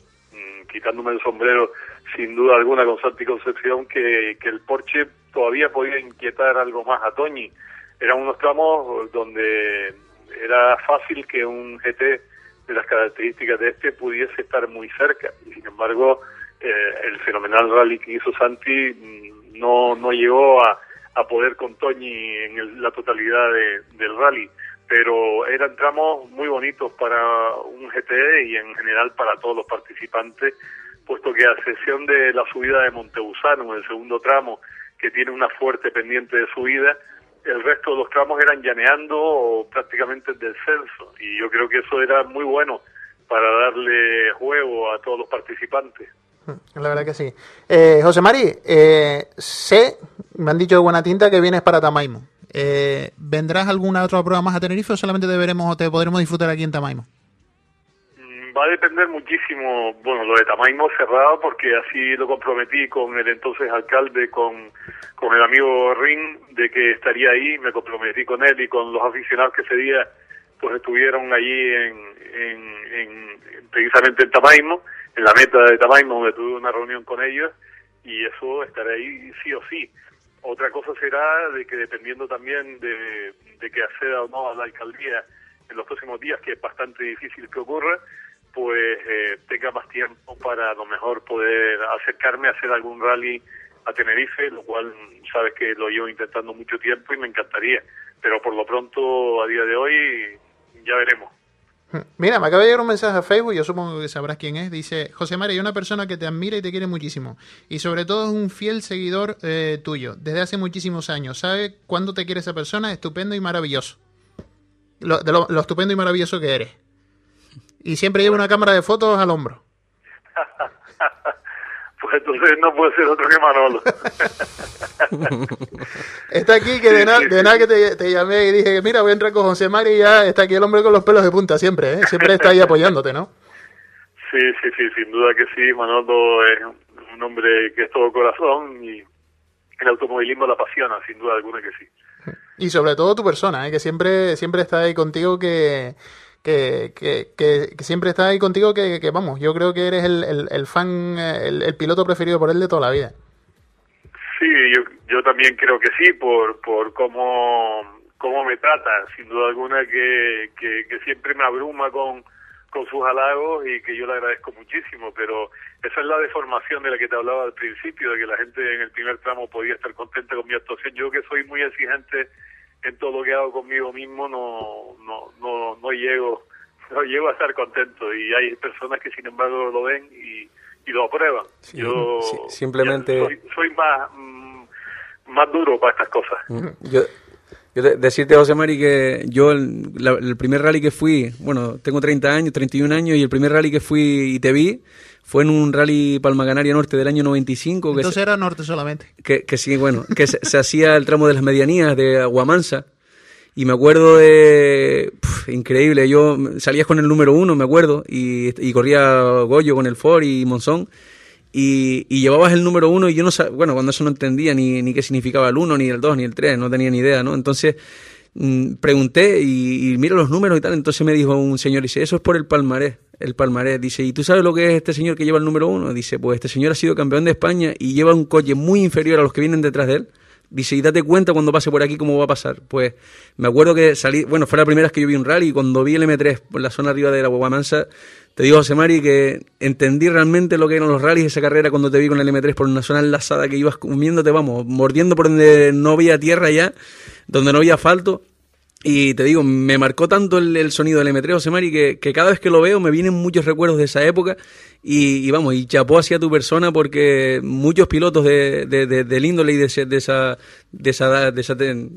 S5: quitándome el sombrero sin duda alguna con Santi Concepción, que, que el Porsche todavía podía inquietar algo más a Toñi. Eran unos tramos donde era fácil que un GT de las características de este pudiese estar muy cerca. Y sin embargo, eh, el fenomenal rally que hizo Santi mm, no, no llegó a, a poder con Toñi en la totalidad del rally pero eran tramos muy bonitos para un GT y en general para todos los participantes, puesto que a excepción de la subida de Montebusano el segundo tramo, que tiene una fuerte pendiente de subida, el resto de los tramos eran llaneando o prácticamente descenso, y yo creo que eso era muy bueno para darle juego a todos los participantes.
S2: La verdad que sí. Eh, eh, sé, me han dicho de buena tinta que vienes para Tamaimo. Eh, ¿Vendrás alguna otra prueba más a Tenerife o solamente te o te podremos disfrutar aquí en Tamaimo?
S5: Mm, va a depender muchísimo, bueno, lo de Tamaimo cerrado porque así lo comprometí con el entonces alcalde, con, con el amigo Ring, de que estaría ahí, me comprometí con él y con los aficionados que ese día pues estuvieron allí en, en, precisamente en Tamaimo, en la meta de Tamaimo donde tuve una reunión con ellos y eso estaré ahí sí o sí Otra cosa será de que dependiendo también de, que acceda o no a la alcaldía en los próximos días, que es bastante difícil que ocurra, pues eh, tenga más tiempo para a lo mejor poder acercarme a hacer algún rally a Tenerife, lo cual sabes que lo llevo intentando mucho tiempo y me encantaría. Pero por lo pronto, a día de hoy, ya veremos.
S2: Mira, me acaba de llegar un mensaje a Facebook, yo supongo que sabrás quién es. Dice, José María, una persona que te admira y te quiere muchísimo. Y sobre todo es un fiel seguidor eh, tuyo, desde hace muchísimos años. ¿Sabe cuándo te quiere esa persona? Estupendo y maravilloso. Lo, de lo estupendo y maravilloso que eres. Y siempre lleva una cámara de fotos al hombro.
S5: pues entonces no puede ser otro que Manolo.
S2: está aquí que de, nada de nada que te, te, llamé y dije mira, voy a entrar con José María y ya está aquí el hombre con los pelos de punta siempre, ¿eh? Siempre está ahí apoyándote, ¿no?
S5: Sí, sí, sí, sin duda que sí. Manolo es un hombre que es todo corazón y el automovilismo la apasiona, sin duda alguna que sí.
S2: Y sobre todo tu persona, ¿eh? que siempre, siempre está ahí contigo, que, que, que, que, siempre está ahí contigo, que, vamos, yo creo que eres el, el, el fan, el, piloto preferido por él de toda la vida.
S5: Sí, yo, yo también creo que sí, por, por cómo, cómo me trata, sin duda alguna que, que siempre me abruma con, con sus halagos y que yo le agradezco muchísimo, pero esa es la deformación de la que te hablaba al principio, de que la gente en el primer tramo podía estar contenta con mi actuación. Yo que soy muy exigente en todo lo que hago conmigo mismo, no, no, no, no llego, no llego a estar contento y hay personas que sin embargo lo ven y, y lo aprueban.
S3: Sí,
S5: yo
S3: sí, simplemente
S5: soy, soy más, mm, más duro para estas cosas.
S3: Yo, yo decirte, José Mari, que yo el, la, el, primer rally que fui, bueno, tengo 30 años, 31 años, y el primer rally que fui y te vi fue en un rally Palma Canaria Norte del año 95.
S2: Entonces
S3: que
S2: era norte solamente.
S3: Que, que sí, bueno, que se, se, hacía el tramo de las medianías de Aguamansa. Y me acuerdo de... Puf, increíble, yo salías con el número uno, me acuerdo, y, y corría Goyo con el Ford y Monzón. Y, y, llevabas el número uno y yo no sabía, bueno, cuando eso no entendía ni, ni qué significaba el uno, ni el dos, ni el tres, no tenía ni idea, ¿no? Entonces mmm, pregunté y, y miro los números y tal, entonces me dijo un señor, dice, eso es por el palmarés, el palmarés, dice, ¿y tú sabes lo que es este señor que lleva el número uno? Dice, pues este señor ha sido campeón de España y lleva un coche muy inferior a los que vienen detrás de él. Dice, y date cuenta cuando pase por aquí cómo va a pasar. Pues me acuerdo que salí, bueno, fue la primera vez que yo vi un rally y cuando vi el M3 por la zona arriba de la Guamansa, te digo, José Mari, que entendí realmente lo que eran los rallies esa carrera cuando te vi con el M3 por una zona enlazada que ibas comiéndote, vamos, mordiendo por donde no había tierra ya, donde no había asfalto. Y te digo, me marcó tanto el, sonido del M3, José Mari, que, que, cada vez que lo veo me vienen muchos recuerdos de esa época. Y, y vamos, y chapó hacia tu persona porque muchos pilotos de, de, de, del índole y de, ese, de, esa, de, esa, de, esa, de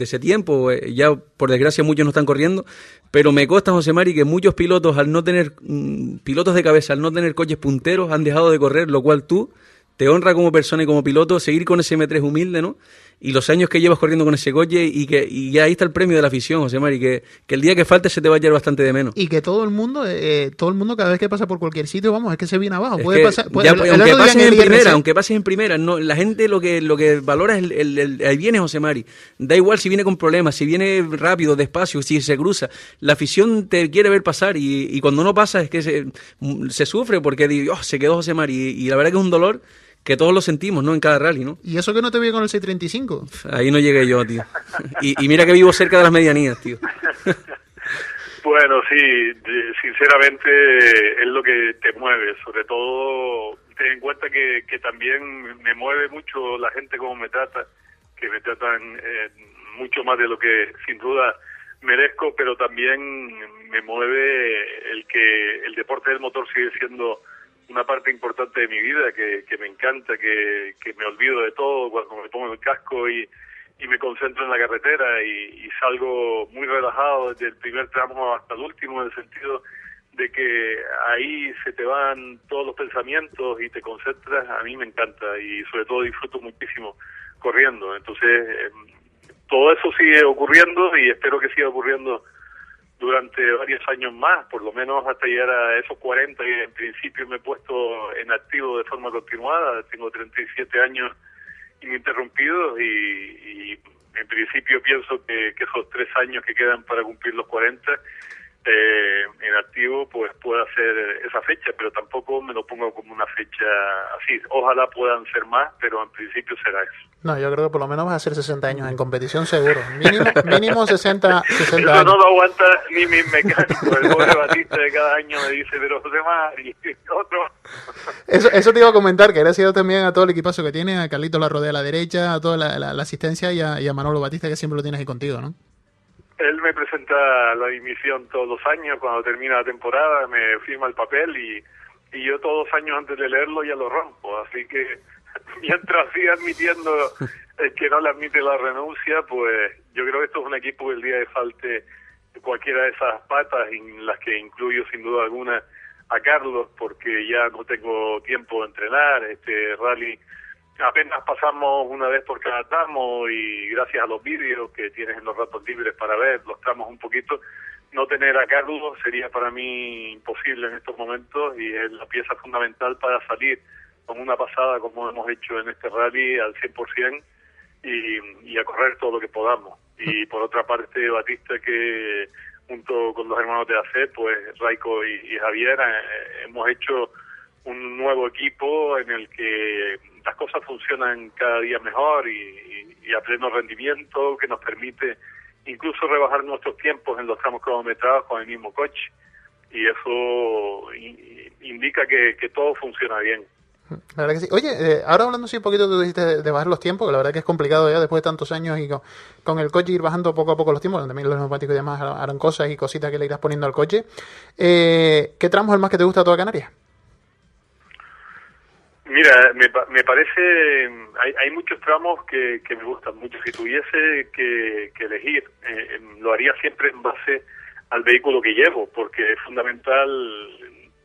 S3: ese tiempo, eh, ya por desgracia muchos no están corriendo, pero me consta, José Mari, que muchos pilotos, al no tener mm, pilotos de cabeza, al no tener coches punteros, han dejado de correr, lo cual tú te honra como persona y como piloto seguir con ese M3 humilde, ¿no? Y los años que llevas corriendo con ese coche y que y ya ahí está el premio de la afición, José Mari, que, que el día que falte se te va a llevar bastante de menos.
S2: Y que todo el mundo, eh, todo el mundo cada vez que pasa por cualquier sitio, vamos, es que se viene abajo. Puede pasar, puede,
S3: ya, el, aunque el pases en primera, aunque pases en primera, no, la gente lo que lo que valora es el, el, el, ahí viene José Mari. Da igual si viene con problemas, si viene rápido, despacio, si se cruza. La afición te quiere ver pasar y, y cuando no pasa es que se, se sufre porque oh, se quedó José Mari y, y la verdad que es un dolor que todos lo sentimos, ¿no? En cada rally, ¿no?
S2: ¿Y eso que no te vi con el 635?
S3: Ahí no llegué yo, tío. Y, y mira que vivo cerca de las medianías, tío.
S5: bueno, sí, sinceramente es lo que te mueve, sobre todo ten en cuenta que, que también me mueve mucho la gente como me trata, que me tratan eh, mucho más de lo que sin duda merezco, pero también me mueve el que el deporte del motor sigue siendo una parte importante de mi vida que, que me encanta, que, que me olvido de todo cuando me pongo el casco y, y me concentro en la carretera y, salgo muy relajado desde el primer tramo hasta el último en el sentido de que ahí se te van todos los pensamientos y te concentras, a mí me encanta y sobre todo disfruto muchísimo corriendo. Entonces, eh, todo eso sigue ocurriendo y espero que siga ocurriendo durante varios años más, por lo menos hasta llegar a esos 40 que en principio me he puesto en activo de forma continuada. Tengo 37 años ininterrumpidos y, y en principio pienso que, que, esos tres años que quedan para cumplir los 40 eh, en activo, pues pueda hacer esa fecha, pero tampoco me lo pongo como una fecha así. Ojalá puedan ser más, pero en principio será eso.
S2: No, yo creo que por lo menos vas a ser 60 años en competición seguro. Mínimo, mínimo 60, 60
S5: Eso
S2: años.
S5: no lo aguanta ni mi mecánico. El pobre Batista de cada año me dice, pero José y otro.
S2: Eso, eso te iba a comentar, que gracias también a todo el equipazo que tiene, a Carlito la rodea a la derecha, a toda la, la- la asistencia y a, y a Manolo Batista, que siempre lo tienes ahí contigo, ¿no?
S5: Él me presenta la dimisión todos los años, cuando termina la temporada, me firma el papel y, y yo todos los años antes de leerlo ya lo rompo. Así que mientras siga admitiendo que no le admite la renuncia, pues yo creo que esto es un equipo que el día de falte cualquiera de esas patas, en las que incluyo sin duda alguna a Carlos, porque ya no tengo tiempo de entrenar, este rally apenas pasamos una vez por cada tramo y gracias a los vídeos que tienes en los ratos libres para ver los tramos un poquito, no tener a Carlos sería para mí imposible en estos momentos y es la pieza fundamental para salir con una pasada como hemos hecho en este rally al 100% y, y a correr todo lo que podamos. Y por otra parte, Batista que junto con los hermanos de AC, pues Raico y, Javier eh, hemos hecho un nuevo equipo en el que las cosas funcionan cada día mejor y, y- a pleno rendimiento, que nos permite incluso rebajar nuestros tiempos en los tramos cronometrados con el mismo coche. Y eso indica que, todo funciona bien.
S2: La verdad que sí. Oye, eh, ahora hablando así un poquito, tú dijiste de, bajar los tiempos, que la verdad que es complicado ya después de tantos años y con, el coche ir bajando poco a poco los tiempos, también los neumáticos y demás harán cosas y cositas que le irás poniendo al coche. Eh, ¿Qué tramo es el más que te gusta de toda Canarias?
S5: Mira, me, me parece, hay, hay muchos tramos que, que me gustan mucho. Si tuviese que, que elegir, eh, em, lo haría siempre en base al vehículo que llevo, porque es fundamental.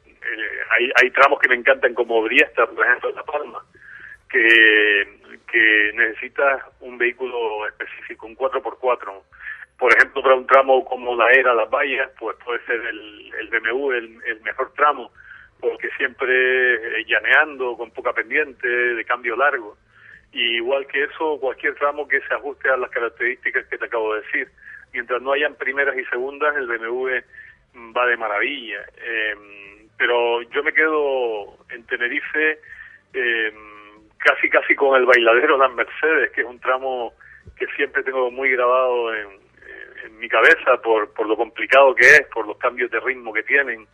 S5: eh, hay, hay tramos que me encantan como Briesta, por ejemplo, La Palma, que, que necesitas un vehículo específico, un 4x4. Por ejemplo, para un tramo como la era Las Vallas, pues puede ser el, el BMW el, el mejor tramo porque siempre eh, llaneando, con poca pendiente, de cambio largo. Y igual que eso, cualquier tramo que se ajuste a las características que te acabo de decir. Mientras no hayan primeras y segundas, el BMW va de maravilla. Eh, pero yo me quedo en Tenerife eh, casi casi con el bailadero Las Mercedes, que es un tramo que siempre tengo muy grabado en, en mi cabeza por, por lo complicado que es, por los cambios de ritmo que tienen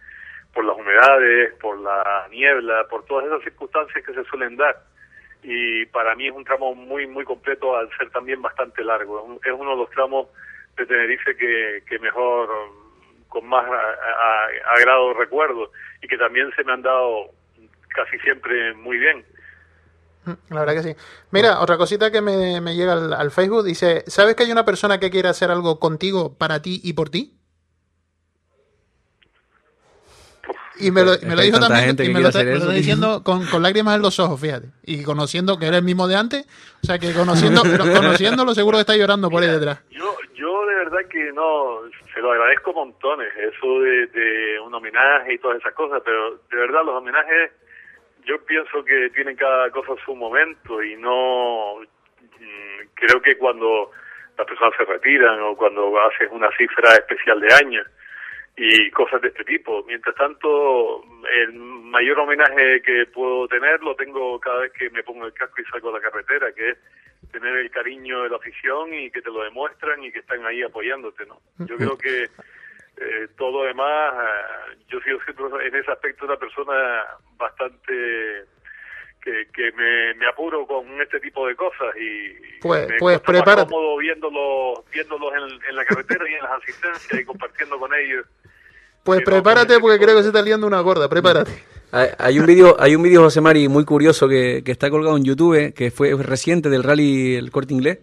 S5: por las humedades, por la niebla, por todas esas circunstancias que se suelen dar. Y para mí es un tramo muy, muy completo al ser también bastante largo. Es un- Es uno de los tramos de Tenerife que, que mejor, con más agrado recuerdo y que también se me han dado casi siempre muy bien.
S2: La verdad que sí. Mira, otra cosita que me, me llega al, al Facebook dice, ¿sabes que hay una persona que quiere hacer algo contigo, para ti y por ti? Y me lo, me dijo también,
S3: gente
S2: y me lo está, diciendo con, con lágrimas en los ojos, fíjate. Y conociendo que era el mismo de antes, o sea que conociendo, conociéndolo seguro que está llorando por ahí detrás.
S5: Yo, yo de verdad que no, se lo agradezco montones, eso de, de un homenaje y todas esas cosas, pero de verdad los homenajes yo pienso que tienen cada cosa su momento y no mm, creo que cuando las personas se retiran o cuando haces una cifra especial de años y cosas de este tipo. Mientras tanto, el mayor homenaje que puedo tener lo tengo cada vez que me pongo el casco y salgo a la carretera, que es tener el cariño de la afición y que te lo demuestran y que están ahí apoyándote, ¿no? Yo creo que eh, todo lo demás, eh, yo sigo siendo en ese aspecto una persona bastante que, que me, me apuro con este tipo de cosas y
S2: Pues-
S5: me
S2: pues prepárate.
S5: cómodo viéndolos, viéndolos en, en la carretera y en las asistencias y compartiendo con ellos.
S2: Pues prepárate porque creo que se está liando una gorda, prepárate.
S3: Hay, hay un vídeo, hay un vídeo José Mari muy curioso que, que está colgado en YouTube, que fue reciente del rally el Corte Inglés,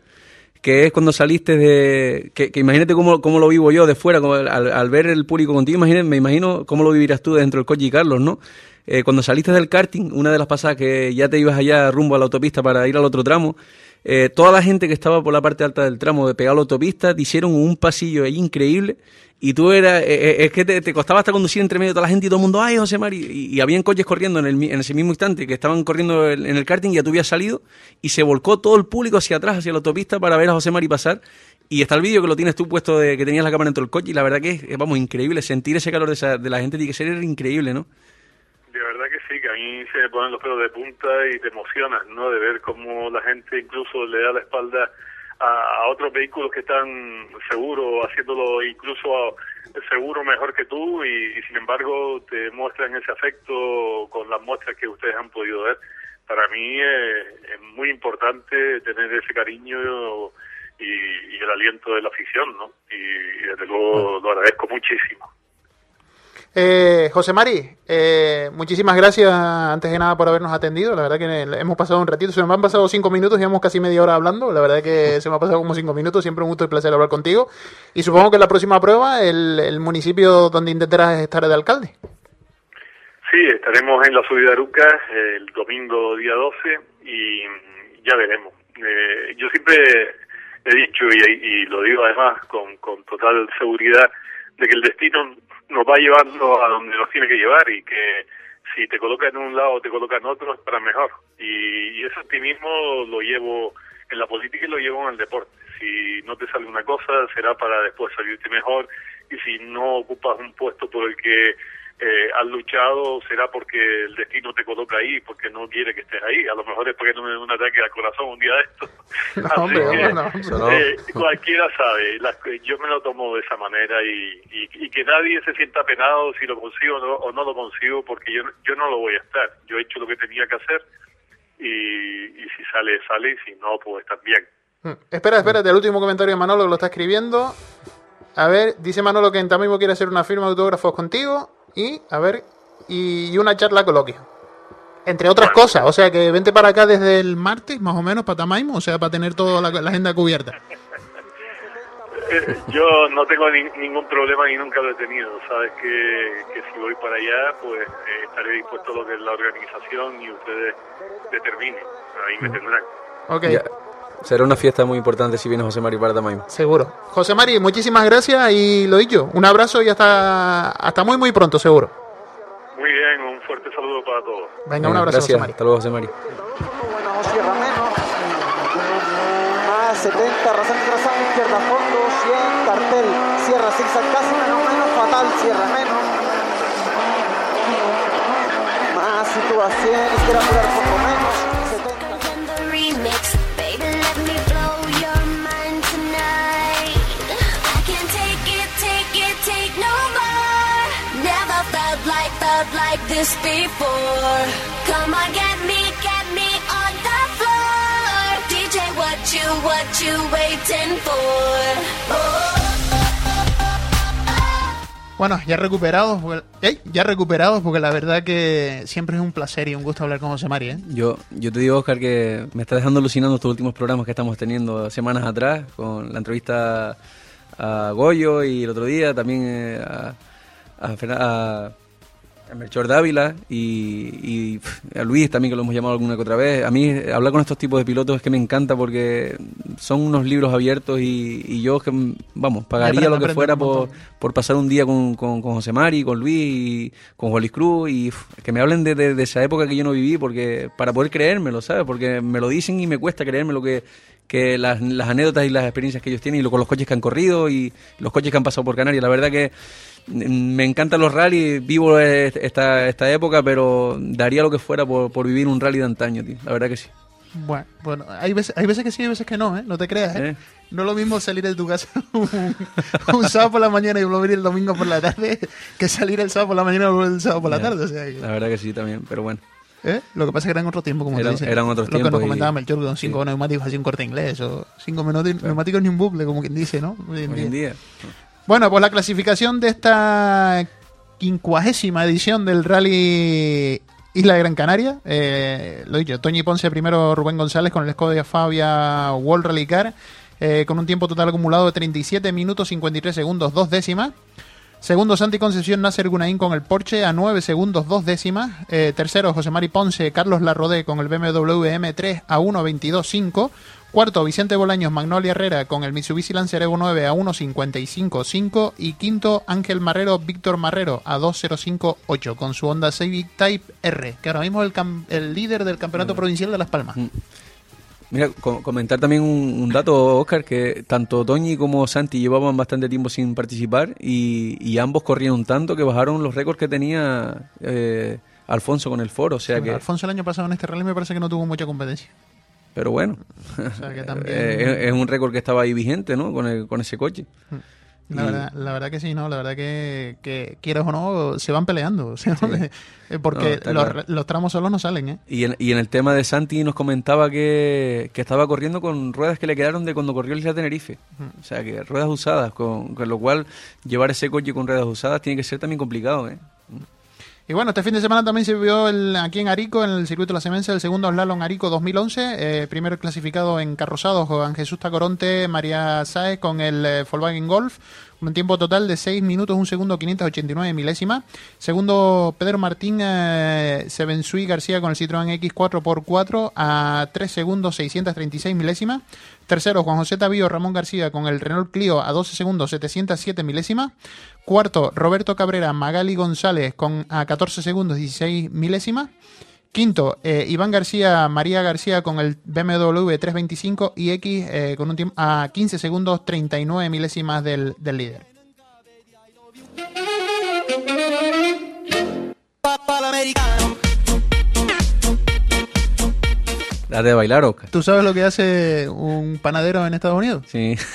S3: que es cuando saliste de, que, que imagínate cómo, cómo lo vivo yo de fuera, como al, al ver el público contigo, imagínate, me imagino cómo lo vivirás tú dentro del coche y Carlos, ¿no? Eh, cuando saliste del karting, una de las pasadas que ya te ibas allá rumbo a la autopista para ir al otro tramo, eh, toda la gente que estaba por la parte alta del tramo de pegar la autopista te hicieron un pasillo ahí increíble y tú eras, eh, eh, es que te, costaba hasta conducir entre medio de toda la gente y todo el mundo, ay José Mari, y, y habían coches corriendo en, el, en ese mismo instante que estaban corriendo en, el karting y ya tú habías salido y se volcó todo el público hacia atrás, hacia la autopista para ver a José Mari pasar Y está el vídeo que lo tienes tú puesto de que tenías la cámara dentro del coche y la verdad que es, vamos, increíble. Sentir ese calor de, esa- de la gente tiene que ser increíble, ¿no?
S5: De verdad que sí, que a mí se me ponen los pelos de punta y te emocionas, ¿no? De ver cómo la gente incluso le da la espalda a, otros vehículos que están seguros, haciéndolo incluso a- seguro mejor que tú y, y sin embargo te muestran ese afecto con las muestras que ustedes han podido ver. Para mí es muy importante tener ese cariño y, el aliento de la afición, ¿no? Y desde luego lo agradezco muchísimo.
S2: Eh, José Mari, eh, muchísimas gracias antes de nada por habernos atendido. La verdad que hemos pasado un ratito, se nos han pasado cinco minutos, llevamos casi media hora hablando. La verdad que se me ha pasado como cinco minutos. Siempre un gusto y placer hablar contigo. Y supongo que la próxima prueba, el, municipio donde intentarás estar de alcalde.
S5: Sí, estaremos en la subida Arucas el domingo día 12 y ya veremos. Eh, yo siempre he dicho y, y lo digo además con, con total seguridad de que el destino nos va llevando a donde nos tiene que llevar y que si te coloca en un lado o te coloca en otro es para mejor. Y, y ese optimismo lo llevo en la política y lo llevo en el deporte. Si no te sale una cosa será para después salirte mejor y si no ocupas un puesto por el que eh, has luchado será porque el destino te coloca ahí, porque no quiere que estés ahí. A lo mejor es porque no me dé un ataque al corazón un día de esto.
S2: No, hombre,
S5: que,
S2: hombre, no,
S3: no.
S5: eh, cualquiera sabe. Las- yo me lo tomo de esa manera y, y, y que nadie se sienta penado si lo consigo o no, o no lo consigo, porque yo, yo no lo voy a estar. Yo he hecho lo que tenía que hacer y, y si sale, sale, y si no, pues también.
S2: Mm. Espera, espérate, el último comentario de Manolo que lo está escribiendo. A ver, dice Manolo que en mismo quiere hacer una firma de autógrafos contigo y, a ver, y, y una charla coloquio. Entre otras
S5: Bueno.
S2: cosas, o sea que vente para acá desde el martes, más o menos, para Tamaimo, o sea, para tener toda la, la agenda cubierta.
S5: Yo no tengo ni- ningún problema ni nunca lo he tenido. Sabes que, que si voy para allá, pues eh, estaré dispuesto a lo que la organización y ustedes determinen. Ahí me tendrán.
S2: Ok.
S3: Será una fiesta muy importante si viene José Mari para Tamaimo.
S2: seguro. José Mari, muchísimas gracias y lo dicho, un abrazo y hasta, hasta muy, muy pronto, seguro.
S5: Muy bien, un fuerte saludo para todos.
S2: Venga, un abrazo,
S3: Gracias.
S2: José Mari.
S3: Hasta luego, José Mari.
S4: Bueno, o cierra menos. Más 70, rasante, rasante, izquierda, fondo, 100, cartel, cierra, zigzag, casi menos, menos, fatal, cierra menos. Más sitúa 100, izquierda, fondo, menos,
S6: this before. Come on, get me, get me on the floor. DJ, what you, what you waiting for? Oh.
S2: Bueno, ya recuperados, porque- ¡Ey! ya recuperados, porque la verdad que siempre es un placer y un gusto hablar con José Mari, ¿eh?
S3: Yo, yo te digo, Oscar, que me está dejando alucinando estos últimos programas que estamos teniendo semanas atrás, con la entrevista a Goyo y el otro día también eh, a, a, a- a Melchor Dávila y, a Luis también, que lo hemos llamado alguna que otra vez. A mí hablar con estos tipos de pilotos es que me encanta porque son unos libros abiertos y, y yo, que, vamos, pagaría lo que fuera por, por pasar un día con, con, con José Mari, con Luis, y con Juan Luis Cruz y que me hablen de, de- de esa época que yo no viví porque para poder creérmelo, ¿sabes? Porque me lo dicen y me cuesta creerme lo que, que las, las anécdotas y las experiencias que ellos tienen y lo, con los coches que han corrido y los coches que han pasado por Canarias. La verdad que me encantan los rallies, vivo est- esta, esta época, pero daría lo que fuera por, por vivir un rally de antaño, tío. La verdad que sí.
S2: Bueno, bueno hay, veces, hay veces que sí, hay veces que no, ¿eh? No te creas, ¿eh?
S3: ¿Eh?
S2: No es lo mismo salir de tu casa un, un sábado por la mañana y volver el domingo por la tarde que salir el sábado por la mañana y volver el sábado por la tarde. O sea, que-
S3: La verdad que sí también, pero bueno.
S2: ¿eh? Lo que pasa es que eran otro tiempo, como
S3: Eran-
S2: te dicen.
S3: eran otros
S2: Lo que nos
S3: tiempos y-
S2: comentaba Melchor, con cinco
S3: sí.
S2: neumáticos así un corte inglés, o cinco neumáticos ni un bucle, como quien dice, ¿no? Hoy en
S3: Hoy en día.
S2: Bueno, pues la clasificación de esta quincuagésima edición del Rally Isla de Gran Canaria. Eh, lo dicho, Toñi Ponce primero, Rubén González con el Skoda Fabia World Rally Car, eh, con un tiempo total acumulado de 37 minutos 53 segundos, dos décimas. Segundo, Santi Concepción Nasser Gunaín con el Porsche a 9 segundos, dos décimas. Eh, tercero, José Mari Ponce, Carlos Larrodé con el BMW M3 a 1.22.5. Cuarto, Vicente Bolaños Magnolia Herrera con el Mitsubishi Lancer Evo 9 a 1.55.5. Y quinto, Ángel Marrero Víctor Marrero a 2.05.8 con su Honda Civic Type R, que ahora mismo es el, cam- el líder del campeonato provincial de Las Palmas.
S3: Mm. Mira, co- comentar también un, un dato, Oscar, que tanto Toñi como Santi llevaban bastante tiempo sin participar y, y ambos corrieron tanto que bajaron los récords que tenía eh, Alfonso con el foro. O sea que,
S2: Alfonso el año pasado en este rally me parece que no tuvo mucha competencia.
S3: Pero bueno,
S2: O sea que también...
S3: eh, es, es un récord que estaba ahí vigente, ¿no? Con, el- con ese coche.
S2: La
S3: Y-
S2: verdad, la verdad que sí, ¿no? La verdad que, que quieras o no, se van peleando. o sea, eh, porque
S3: No,
S2: los,
S3: claro.
S2: los tramos solos no salen, ¿eh?
S3: Y en, y en el tema de Santi nos comentaba que, que estaba corriendo con ruedas que le quedaron de cuando corrió el Isla Tenerife. O sea, que ruedas usadas, con, con lo cual llevar ese coche con ruedas usadas tiene que ser también complicado, ¿eh?
S2: Y bueno, este fin de semana también se vio el, aquí en Arico, en el circuito de la Semenza, el segundo slalom Arico 2011. Eh, primero clasificado en carrozados Juan Jesús Tacoronte, María Sáez con el eh, Volkswagen Golf. Un tiempo total de 6 minutos, 1 segundo, 589 milésimas. Segundo, Pedro Martín eh, Sebensui García con el Citroën X4 x 4 a 3 segundos, 636 milésimas. Tercero, Juan José Tavío Ramón García con el Renault Clio a 12 segundos, 707 milésimas. Cuarto, Roberto Cabrera Magali González con a 14 segundos, 16 milésimas. Quinto, eh, Iván García, María García con el BMW 325 iX eh, con un tiempo a 15 segundos, 39 milésimas del, del líder.
S3: Date de bailar.
S2: ¿Tú sabes lo que hace un panadero en Estados Unidos?
S3: Sí.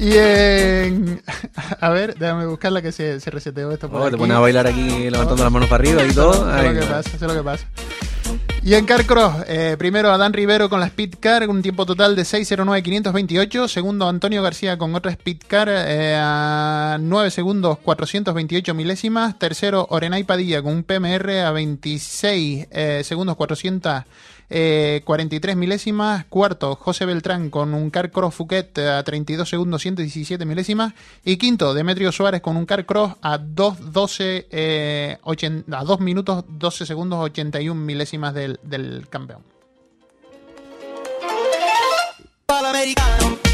S2: Y en... A ver, déjame buscarla que se, se reseteó esto por
S3: Oh, te
S2: aquí.
S3: pones a bailar aquí levantando las manos para arriba y todo.
S2: Sé lo que pasa, sé lo que pasa. Y en Carcross, eh, primero Adán Rivero con la Speed Car, un tiempo total de 6.09.528. Segundo Antonio García con otra Speed Car eh, a 9 segundos 428 milésimas. Tercero Orenay Padilla con un PMR a 26 eh, segundos 443 milésimas. Cuarto José Beltrán con un Carcross Fouquet a 32 segundos 117 milésimas. Y quinto Demetrio Suárez con un Carcross a 2.12 eh, ochen- a 2 minutos 12 segundos 81 milésimas del, del campeón. Y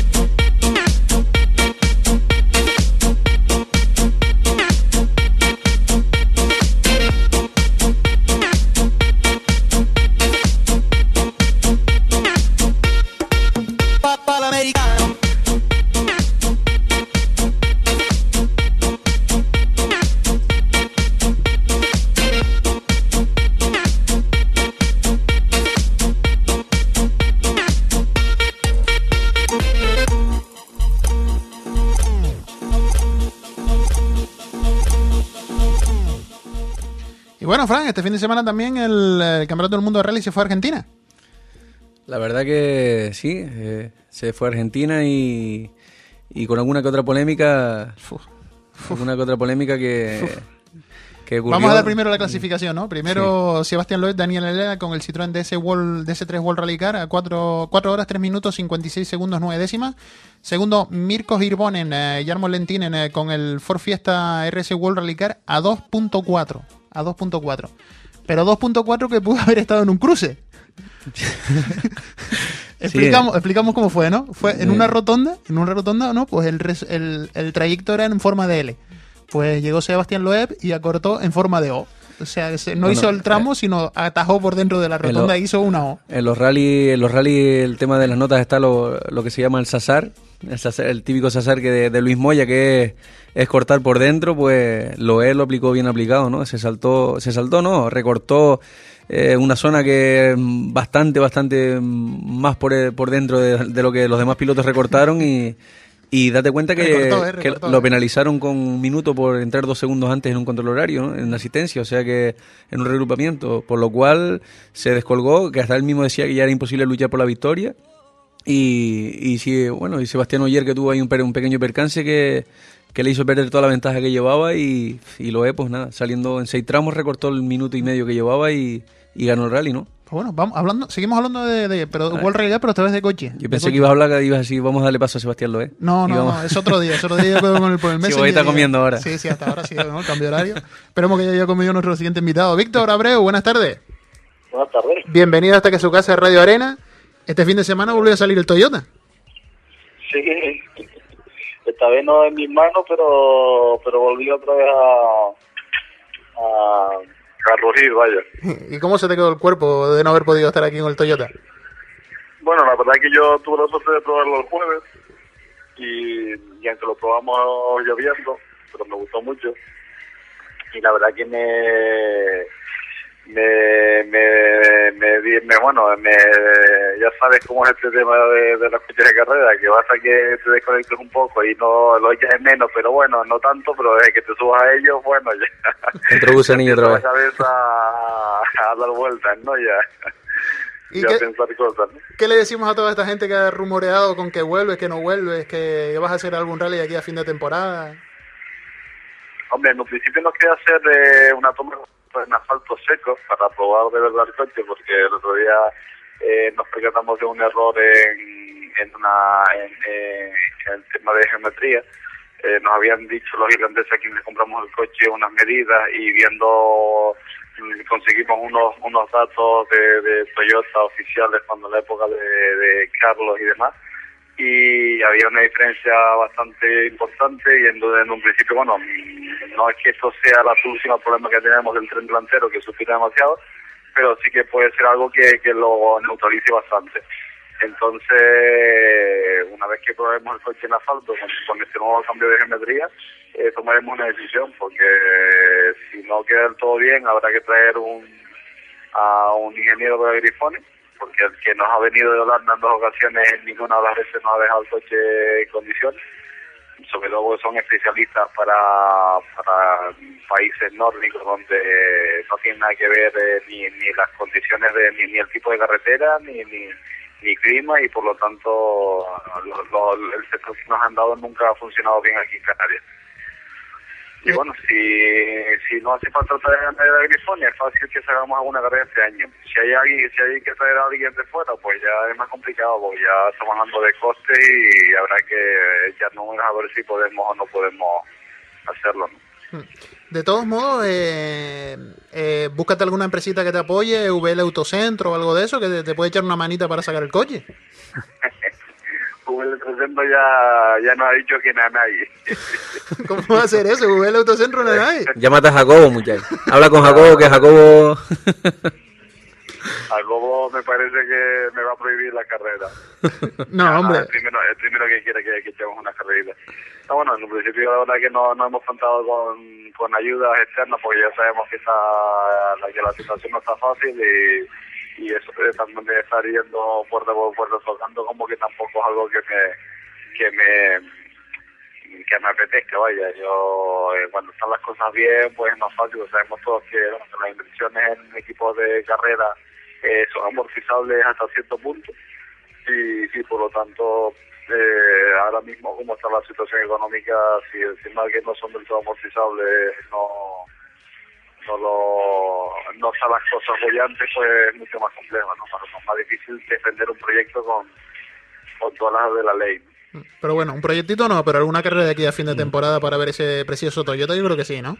S2: bueno, Fran, este fin de semana también el, el Campeonato del Mundo de Rally se fue a Argentina.
S3: La verdad que sí, eh, se fue a Argentina y, y con alguna que otra polémica, alguna que otra polémica que, que ocurrió.
S2: Vamos a dar primero la clasificación, ¿no? Primero Sebastián Loeb, Daniel Helena con el Citroën DS World, DS3 World Rally Car a 4, horas 3 minutos 56 segundos 9 décimas. Segundo, Mirko Hirvonen, eh, Jarmo Lentinen eh, con el Ford Fiesta RS World Rally Car a 2.4. A 2.4. Pero 2.4 que pudo haber estado en un cruce. explicamos, explicamos cómo fue, ¿no? Fue en una rotonda, en una rotonda, ¿no? Pues el, el, el trayecto era en forma de L. Pues llegó Sebastián Loeb y acortó en forma de O. O sea, se- no
S3: Bueno,
S2: hizo el tramo, sino atajó por dentro de la
S3: lo-
S2: rotonda e hizo una O.
S3: En los rally, en los rally el tema de las notas está lo, lo que se llama el sasar, el, el típico sasar que de, de Luis Moya que es, es cortar por dentro, pues lo él lo aplicó bien aplicado, ¿no? Se saltó, se saltó, no, recortó eh, una zona que bastante, bastante más por, eh, por dentro de, de lo que los demás pilotos recortaron y, y date cuenta que,
S2: Recortó, eh,
S3: que lo penalizaron con un minuto por entrar dos segundos antes en un control horario, ¿no? en asistencia, o sea que en un regrupamiento, por lo cual se descolgó, que hasta él mismo decía que ya era imposible luchar por la victoria. Y, y sí, bueno, y Sebastián Oyer que tuvo ahí un, un pequeño percance que, que le hizo perder toda la ventaja que llevaba y, y lo pues nada, saliendo en seis tramos recortó el minuto y medio que llevaba y, y ganó el rally, ¿no?
S2: Pues bueno, vamos hablando, seguimos hablando de, de pero Rally Car, pero esta vez de coche.
S3: Yo pensé
S2: coche.
S3: que ibas a hablar, que ibas a decir, vamos a darle paso a Sebastián Loé.
S2: No, no, no, es otro día, es otro día con el, por el
S3: Sí,
S2: Messenger
S3: hoy está
S2: y-
S3: comiendo ahora.
S2: Sí, sí, hasta ahora sí, ¿no? Cambio de horario. Esperemos que ya haya comido nuestro siguiente invitado. Víctor Abreu, buenas tardes.
S5: Buenas tardes.
S2: Bienvenido hasta que su casa de Radio Arena. Este fin de semana volvió a salir el Toyota.
S5: Sí, esta vez no en mis manos, pero pero volví otra vez a, a,
S7: a rugir, vaya.
S2: ¿Y cómo se te quedó el cuerpo de no haber podido estar aquí en el Toyota?
S7: Bueno, la verdad es que yo tuve la suerte de probarlo el jueves y, y aunque lo probamos lloviendo, pero me gustó mucho. Y la verdad que me, me, me, me, di- me- bueno, me, ya sabes cómo es este tema de, de los coches de carrera, que basta que te desconectes un poco y no lo echas menos, pero bueno, no tanto, pero desde que te subas a ellos, bueno, ya.
S3: Otro gusanillo otra vez.
S7: La cabeza a, a dar vueltas, ¿no? Ya,
S2: ¿Y
S7: ya
S2: qué,
S7: a pensar cosas, ¿no?
S2: qué le decimos a toda esta gente que ha rumoreado con que vuelves, que no vuelves, que vas a hacer algún rally aquí a fin de temporada?
S7: Hombre, en un principio nos quería hacer eh, una toma en asfalto seco para probar de verdad el coche, porque el otro día eh, nos percatamos de un error en, en, una, en, eh, en el tema de geometría. Eh, nos habían dicho los irlandeses a quienes compramos el coche unas medidas y viendo mm, conseguimos unos unos datos de, de Toyota oficiales cuando la época de, de Carlos y demás y había una diferencia bastante importante y en, en un principio, bueno, no es que esto sea la solución al problema que tenemos del tren delantero, que supera demasiado, pero sí que puede ser algo que, que lo neutralice bastante. Entonces, una vez que probemos el coche en asfalto con, con este nuevo cambio de geometría, eh, tomaremos una decisión, porque si no queda todo bien, habrá que traer un, a un ingeniero de Grifone, porque el que nos ha venido de Holanda en dos ocasiones, en ninguna de las veces nos ha dejado el coche en condiciones. Sobre todo son especialistas para, para países nórdicos donde no tiene nada que ver eh, ni, ni las condiciones, de, ni, ni el tipo de carretera, ni, ni, ni clima, y por lo tanto lo- lo- el sector que nos han dado nunca ha funcionado bien aquí en Canarias. Y bueno, si, si no hace falta traer a nadie de Grifonia, es fácil que hagamos alguna carrera este año. Si hay alguien, si hay que traer a alguien de fuera, pues ya es más complicado, porque ya estamos hablando de costes y habrá que echar números a ver si podemos o no podemos hacerlo. ¿no?
S2: De todos modos, eh, eh, búscate alguna empresita que te apoye, VL Autocentro o algo de eso, que te, te puede echar una manita para sacar el coche.
S7: Google Trascendo ya, ya nos ha dicho que no a nadie.
S2: ¿Cómo va a ser eso? VL Autocentro no hay.
S3: Llámate a Jacobo, muchacho. Habla con Jacobo, que Jacobo...
S7: Al Lobo me parece que me va a prohibir la carrera.
S2: No,
S7: Ah,
S2: hombre.
S7: El primero, el primero que quiere que, que echemos una carrerita. No, bueno, en un principio la verdad que no, no hemos contado con, con ayudas externas porque ya sabemos que, está, la, que la situación no está fácil y, y eso también de estar yendo puerta por puerta tocando como que tampoco es algo que me que me que me apetezca, vaya. Yo, eh, cuando están las cosas bien, pues es más fácil. Sabemos todos que las inversiones en equipos de carrera eh, son amortizables hasta cierto punto y, y por lo tanto eh, ahora mismo como está la situación económica si encima que no son del todo amortizables no no lo no están las cosas bollantes pues es mucho más complejo no más, más difícil defender un proyecto con con todas las de la ley ¿no?
S2: Pero bueno, un proyectito no, pero alguna carrera de aquí a fin de temporada para ver ese precioso Toyota, yo creo que sí, ¿no?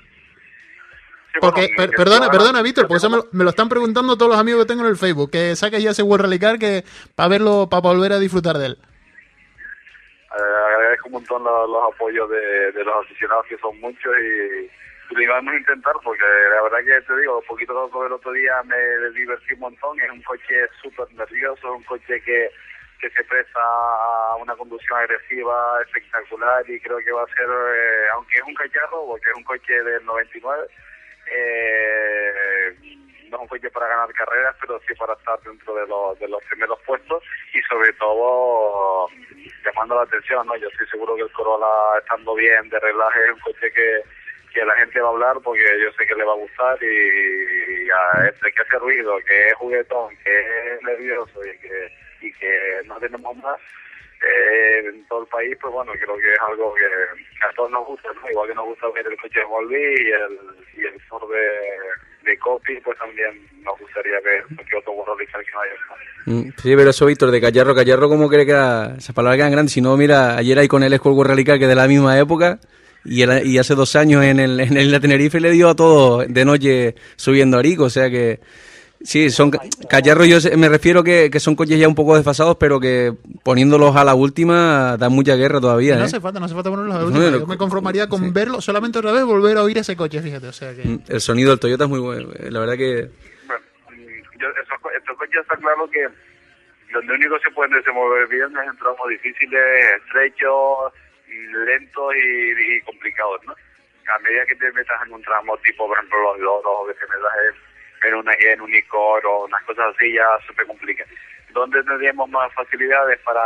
S7: Sí,
S2: Porque,
S7: bueno,
S2: per-
S7: que-
S2: perdona, perdona, Víctor,
S7: que
S2: porque eso me, lo- me lo están preguntando todos los amigos que tengo en el Facebook, que saques ya ese World Rally Car que para verlo, para volver a disfrutar de él.
S7: Eh, agradezco un montón los, los apoyos de, de los aficionados que son muchos y lo íbamos a intentar porque la verdad que te digo, un poquito loco el otro día me divertí un montón, es un coche súper nervioso, un coche que, que se presta a una conducción agresiva espectacular y creo que va a ser, eh, aunque es un cacharro, porque es un coche del 99, eh, no es un coche para ganar carreras, pero sí para estar dentro de los, de los primeros puestos y sobre todo llamando la atención, ¿no? Yo estoy seguro que el Corolla estando bien de relaje es un coche que, que la gente va a hablar porque yo sé que le va a gustar y, y a- entre que hace ruido, que es juguetón, que es nervioso y que, y que no tenemos más eh, en todo el país, pues bueno, creo que es algo que, a todos nos gusta, ¿no? Igual que nos gusta ver el coche de Volví y el, y el Ford de, de pues también nos gustaría ver cualquier otro Car que no haya.
S3: Mm, Sí, pero eso, Víctor, de Callarro, Callarro, ¿cómo cree que? Esas palabras quedan grandes. Si no, mira, ayer ahí con el Escuel Car, que de la misma época, y, el- y hace dos años en el, en el Isla Tenerife le dio a todo de noche subiendo a Arico, o sea que Sí, son ca- cacharros, yo me refiero que, que son coches ya un poco desfasados, pero que poniéndolos a la última dan mucha guerra todavía.
S2: No
S3: ¿eh?
S2: hace falta, no hace falta ponerlos a la última.
S3: no,
S2: Yo me conformaría con verlo, solamente otra vez volver a oír ese coche, fíjate. O sea que.
S3: Mm, El sonido del Toyota es muy bueno. eh, La verdad que
S7: Bueno, mm, yo, esos, co- estos coches está claro que donde único se pueden desenvolver bien es en tramos difíciles, estrechos, lentos y, y complicados, ¿no? A medida que te metas en un tramo tipo, por ejemplo, los loros, o que te metas en, en, una, en un Icor o unas cosas así, ya se te complica. Donde tendríamos más facilidades para,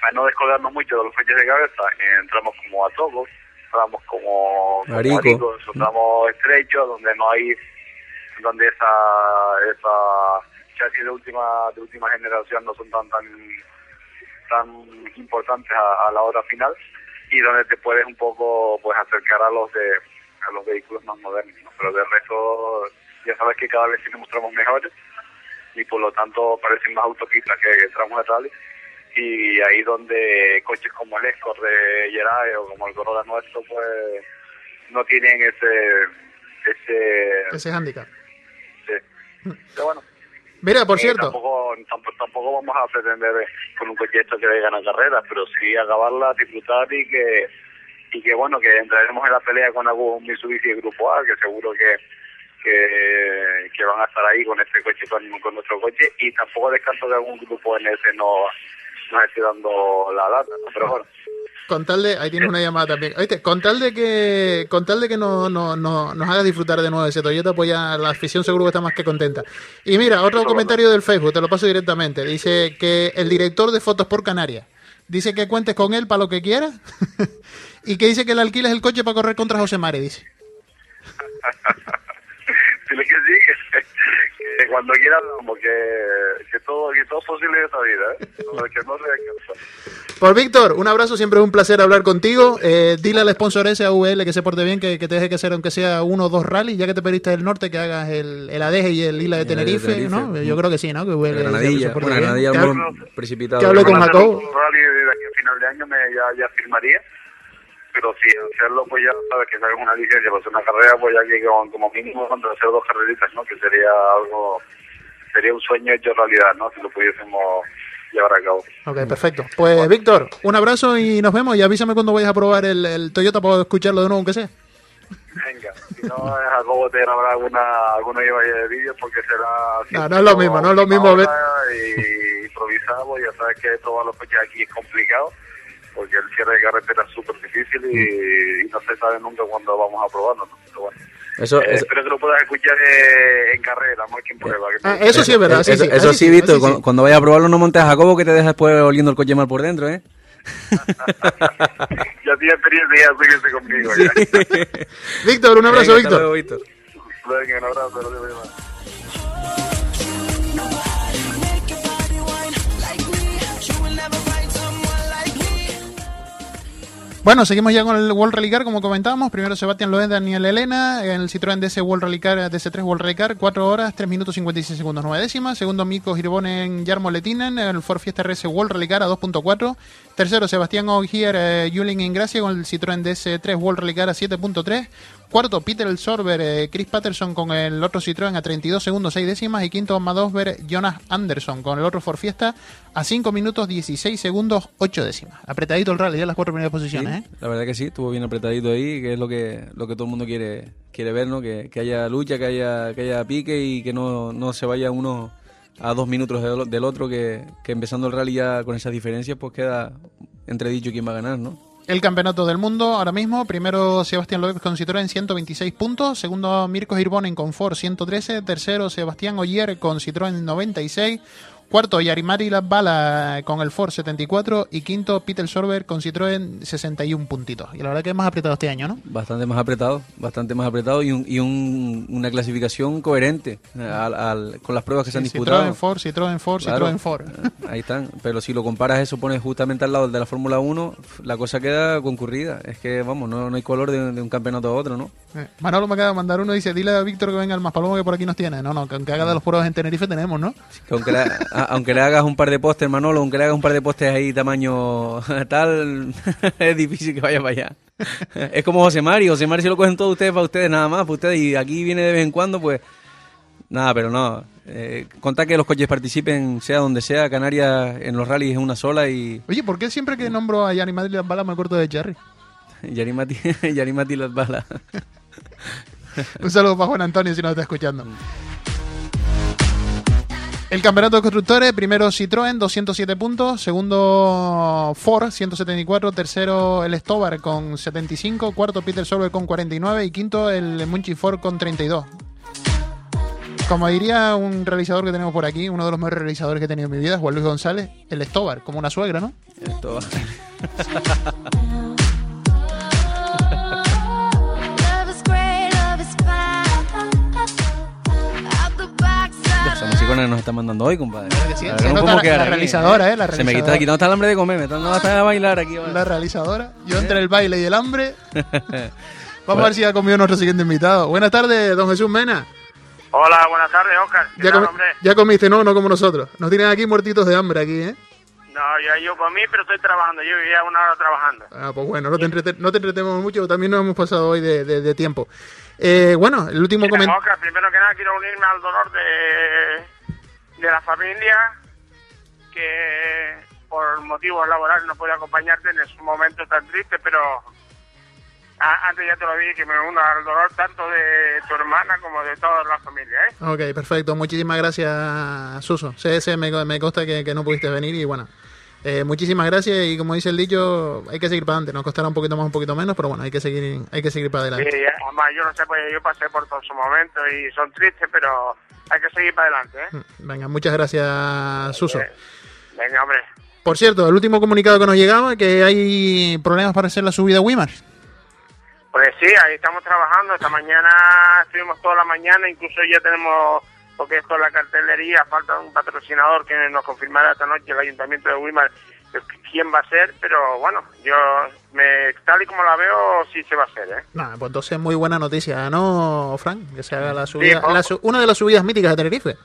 S7: para no descolgarnos mucho de los coches de cabeza, en tramos como Atogos, tramos como, como
S3: Arico.
S7: Arico, son tramos estrechos donde no hay donde esa esa chasis de última de última generación no son tan tan tan importantes a, a la hora final y donde te puedes un poco pues acercar a los de a los vehículos más modernos ¿no? pero de resto ya sabes que cada vez tenemos tramos mejores y por lo tanto parecen más autopistas que tramos de rally y ahí donde coches como el Escort de Geray o como el Corolla nuestro pues no tienen ese ese
S2: Ese handicap.
S7: Sí. Pero bueno,
S2: Mira, por
S7: eh,
S2: cierto.
S7: Tampoco, tampoco, tampoco vamos a pretender eh, con un coche esto que le ganar carreras, pero sí acabarla, disfrutar y que y que bueno, que entraremos en la pelea con algún Mitsubishi de Grupo A, que seguro que que, que van a estar ahí con este coche, con, con nuestro coche, y tampoco descanso que algún grupo en ese no nos esté dando la lata, ¿no? pero bueno.
S2: Con tal de, ahí tienes una llamada también. Oíste, con tal de que, con tal de que no, no, no- nos hagas disfrutar de nuevo ese Toyota, pues ya la afición seguro que está más que contenta. Y mira, otro comentario del Facebook, te lo paso directamente. Dice que el director de Fotos por Canarias dice que cuentes con él para lo que quieras y que dice que le alquiles el coche para correr contra José Mare, dice.
S7: Dile que sí, que, que cuando quiera hablamos, que, que todo, que todo es posible en esta vida, ¿eh? No, que no se.
S2: Pues Víctor, un abrazo, siempre es un placer hablar contigo. Eh, dile al sponsor ese a VL que se porte bien, que, que te deje que hacer aunque sea uno o dos rallies, ya que te pediste del norte, que hagas el, el ADG y el Isla de
S3: El de
S2: Tenerife, ¿no? Yo creo que sí, ¿no? Que VL se
S3: Granadilla,
S2: porte
S3: bueno,
S2: bien.
S3: Granadilla
S2: Que hable-
S3: precipitado.
S2: que hable con
S7: rally de aquí a final de año me, ya, ya firmaría. Pero si hacerlo, pues ya sabes que sabes una licencia para hacer una carrera, pues ya que como, como mínimo contra hacer dos carreritas, ¿no? Que sería algo, sería un sueño hecho realidad, ¿no? Si lo pudiésemos llevar a cabo.
S2: Ok, perfecto. Pues Víctor, un abrazo y nos vemos. Y avísame cuando vayas a probar el, el Toyota para escucharlo de nuevo, aunque sea.
S7: Venga, si no, Jacobo te grabará alguna, alguna de vídeos porque será...
S2: No, no es lo mismo, no es lo mismo ver-
S7: Y improvisado, ya sabes que todos los coches aquí es complicado porque el cierre de carretera es súper difícil y, y no se sabe nunca cuándo vamos a probarlo, ¿no? Pero bueno.
S3: Eso,
S7: Eh,
S3: eso-
S7: espero que lo puedas escuchar eh, en carrera, no quien prueba. que
S2: Ah,
S7: te-
S2: eso sí es verdad, sí,
S3: eso,
S2: sí.
S3: eso sí, Víctor,
S2: así
S3: cuando,
S2: sí.
S3: cuando vayas a probarlo no montes a Jacobo que te dejas después oliendo el coche mal por dentro, ¿eh?
S7: ya tiene experiencia, ya síguese conmigo. Ya.
S2: Víctor, un abrazo,
S3: Venga,
S2: Víctor.
S3: luego, Víctor.
S7: Venga, un abrazo,
S2: Bueno, seguimos ya con el World Rally Car, como comentábamos. Primero Sebastián Loeb, Daniel Elena, en el Citroën DS World Rally Car, DS3 World Rally Car, 4 horas, 3 minutos 56 segundos, 9 décimas. Segundo, Mikko Hirvonen, Jarmo Letinen, el Ford Fiesta RS World Rally Car a 2.4. Tercero, Sebastián Ogier, eh, Yulin Ingracia con el Citroën DS3 World Rally Car a 7.3. Cuarto, Peter El Sorber, eh, Chris Patterson con el otro Citroën a 32 segundos 6 décimas. Y quinto, Madosber, Jonas Anderson con el otro Ford Fiesta a 5 minutos 16 segundos 8 décimas. Apretadito el rally, ya las cuatro primeras posiciones,
S3: Sí,
S2: ¿eh?
S3: La verdad que sí, estuvo bien apretadito ahí, que es lo que, lo que todo el mundo quiere, quiere ver, ¿no? Que, que haya lucha, que haya, que haya pique y que no, no se vaya uno a dos minutos del, del otro, que, que empezando el rally ya con esas diferencias, pues queda entredicho quién va a ganar, ¿no?
S2: El campeonato del mundo ahora mismo, primero Sebastián Loeb con Citroën 126 puntos, segundo Mirko Hirvonen con Ford 113, tercero Sebastián Ogier con Citroën 96, cuarto Yarimari Bala con el Ford 74 y quinto Peter Sorber con Citroën 61 puntitos. Y la verdad que es más apretado este año, ¿no?
S3: Bastante más apretado, bastante más apretado y, un- y un- una clasificación coherente eh, al- al- con las pruebas que se han disputado.
S2: Citroën Ford, Citroën Ford,
S3: Claro.
S2: Citroën Ford.
S3: Eh, Ahí están. Pero si lo comparas eso, pones justamente al lado de la Fórmula 1, la cosa queda concurrida. Es que, vamos, no, no hay color de, de un campeonato a otro, ¿no?
S2: Eh, Manolo me acaba de mandar uno y dice, dile a Víctor que venga al más palomo que por aquí nos tiene. No, no, que aunque haga de los pruebas en Tenerife tenemos, ¿no?
S3: Que aunque, le, a- aunque le hagas un par de postes, Manolo, aunque le hagas un par de postes ahí tamaño tal, es difícil que vaya para allá. Es como José Mari. José Mari se lo cogen todos ustedes para ustedes nada más, para ustedes. Y aquí viene de vez en cuando, pues... Nada, pero no. Eh, contar que los coches participen, sea donde sea, Canarias en los rallies es una sola y
S2: Oye, ¿por qué siempre que nombro a Yanni Madrid las balas me acuerdo de Jerry?
S3: Yarimati, Yarimati las balas.
S2: Un saludo para Juan Antonio si nos está escuchando. El campeonato de constructores, primero Citroën, 207 puntos, segundo Ford, 174, tercero el Stobar con 75, cuarto Peter Solberg con 49 y quinto el Munchi Ford con 32. Como diría un realizador que tenemos por aquí, uno de los mejores realizadores que he tenido en mi vida, Juan Luis González, el Stobar, como una suegra, ¿no?
S3: Esto-
S6: Love
S3: Que nos está mandando hoy, compadre.
S2: que sí,
S3: La
S2: se
S3: no
S2: nota la-
S3: quedar
S2: la
S3: aquí,
S2: realizadora, ¿eh? La
S3: Se me quita
S2: realizadora.
S3: quitando hasta el hambre de comer, me están dando hasta a bailar aquí.
S2: La realizadora. Yo entre el baile y el hambre. Vamos a ver si ha comido nuestro siguiente invitado. Buenas tardes, don Jesús Mena.
S8: Hola, buenas tardes, Oscar. ¿Qué
S2: Ya,
S8: tal,
S2: comi-
S8: hombre?
S2: ya comiste, ¿no? No como nosotros. Nos tienen aquí muertitos de hambre aquí, ¿eh?
S8: No, ya yo comí, pero estoy trabajando. Yo vivía una hora trabajando.
S2: Ah, pues bueno, no te, entrete- no te entretenemos mucho, también nos hemos pasado hoy de, de- de tiempo. Eh, bueno, el último comentario...
S8: Oscar, primero que nada quiero unirme al dolor de, de la familia que por motivos laborales no puede acompañarte en esos momentos tan tristes, pero antes ya te lo dije que me uno al dolor tanto de tu hermana como de toda la familia, ¿eh?
S2: Ok, perfecto. Muchísimas gracias, Suso. Sí, me, me consta que, que no pudiste venir y bueno. eh, muchísimas gracias y como dice el dicho, hay que seguir para adelante. Nos costará un poquito más, un poquito menos, pero bueno, hay que seguir, hay que seguir para adelante.
S8: Sí, además yo no sé, pues yo pasé por todos esos momentos y son tristes, pero hay que seguir para adelante, ¿eh?
S2: Venga, muchas gracias, Suso.
S8: Venga, hombre.
S2: Por cierto, el último comunicado que nos llegaba que hay problemas para hacer la subida a Wimar.
S8: Pues sí, ahí estamos trabajando. Esta mañana estuvimos toda la mañana, incluso ya tenemos, porque esto es la cartelería, falta un patrocinador que nos confirmará esta noche el Ayuntamiento de Wilmar quién va a ser, pero bueno, yo me, tal y como la veo, sí se va a hacer, ¿eh?
S2: Nada, pues entonces muy buena noticia, ¿no, Frank? Que se haga la subida, la su- una de las subidas míticas de Tenerife.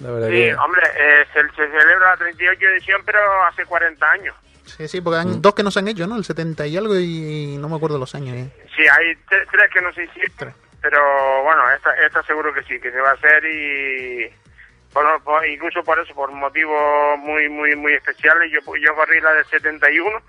S3: La verdad
S8: Sí,
S3: que...
S8: hombre, eh, se, se celebra la 38 edición, pero hace 40 años.
S2: Sí, sí, porque hay dos que no se han hecho, ¿no? El 70 y algo y no me acuerdo los años. ¿eh?
S8: Sí, hay tre- tres que no se hicieron, pero bueno, esta, esta seguro que sí, que se va a hacer y por- por- incluso por eso, por motivos muy muy muy especiales, yo yo corrí la del 71,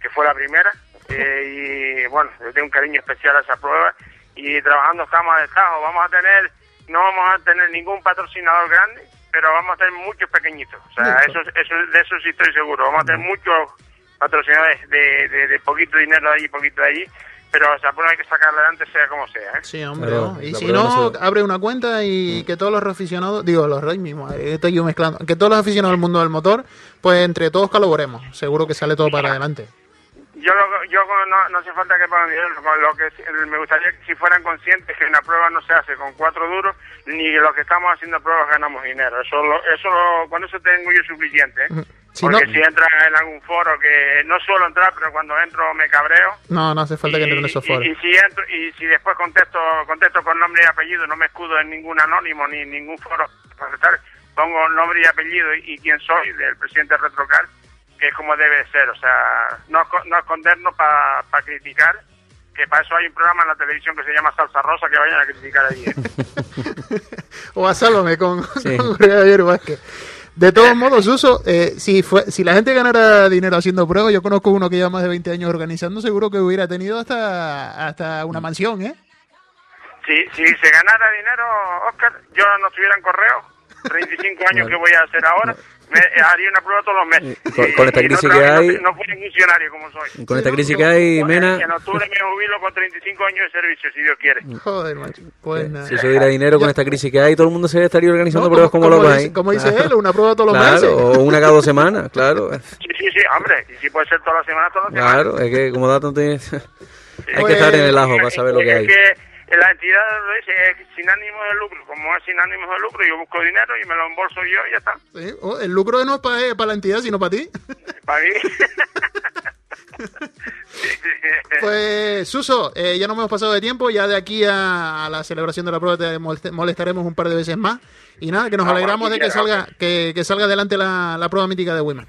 S8: que fue la primera, eh, y bueno, yo tengo un cariño especial a esa prueba y trabajando estamos a destajo, vamos a tener, no vamos a tener ningún patrocinador grande, pero vamos a tener muchos pequeñitos, o sea, eso, eso, de eso sí estoy seguro, vamos a tener muchos patrocinadores de, de, de poquito dinero de allí, poquito de allí, pero esa prueba hay que sacarla adelante sea como sea, ¿eh?
S2: Sí, hombre. Y si no, abre una cuenta y que todos los aficionados, digo, los reyes mismos, eh, estoy yo mezclando, que todos los aficionados del mundo del motor, pues entre todos colaboremos. Seguro que sale todo para adelante.
S8: Yo, lo- yo no, no hace falta que paguen dinero, lo que me gustaría que si fueran conscientes que una prueba no se hace con cuatro duros, ni los que estamos haciendo pruebas ganamos dinero. Eso, lo, eso lo- con eso tengo yo suficiente. ¿eh?
S2: Si
S8: Porque
S2: no-
S8: si entras en algún foro que no suelo entrar, pero cuando entro me cabreo.
S2: No, no hace falta que
S8: y,
S2: entren en esos foros.
S8: y si entro, y si después contesto contesto con nombre y apellido, no me escudo en ningún anónimo ni ningún foro, para contestar, pongo nombre y apellido y, y quién soy del presidente Retrocar, que es como debe ser, o sea, no, no escondernos para criticar, que para eso hay un programa en la televisión que se llama Salsa Rosa, que vayan a criticar allí. ¿eh?
S2: o a Sálvame con,
S3: Sí.
S2: con Javier Vázquez. De todos modos, Uso, eh, si, fue, si la gente ganara dinero haciendo pruebas, yo conozco uno que lleva más de 20 años organizando, seguro que hubiera tenido hasta, hasta una mansión, ¿eh?
S8: Si, si se ganara dinero, Oscar, yo no estuviera en correo, 35 años que voy a hacer ahora, me, haría una prueba todos los meses.
S3: Con- con esta
S8: no
S3: crisis
S8: trabajé,
S3: que
S8: no
S3: hay-
S8: fui- No, fui funcionario como soy.
S3: Con esta crisis que hay, Mena,
S8: En octubre me jubilo con 35 años de servicio, si Dios quiere.
S2: Joder, macho. Pues nada.
S3: si eso diera dinero con esta crisis que hay, todo el mundo se estaría organizando
S2: No,
S3: pruebas como, locos
S2: dice,
S3: ahí.
S2: como dice
S3: Claro.
S2: él, una prueba todos los
S3: Claro,
S2: meses.
S3: o una cada dos semanas, claro.
S8: Sí, sí, sí, hombre. Y si puede ser toda la semana, toda la semana.
S3: Claro, es que como dato te- hay que
S2: Pues-
S3: estar en el ajo para saber lo que hay.
S8: Es que la entidad lo dice, es sin ánimo de lucro. Como es sin ánimo de lucro, yo busco dinero y me lo embolso yo y ya está.
S2: Sí, oh, el lucro no es para, para la entidad, sino para ti.
S8: Para mí.
S2: Pues, Suso, eh, ya no hemos pasado de tiempo. Ya de aquí a, a la celebración de la prueba te molest- molestaremos un par de veces más. Y nada, que nos
S8: No,
S2: alegramos de que salga, que, que salga adelante la, la prueba mítica de Women.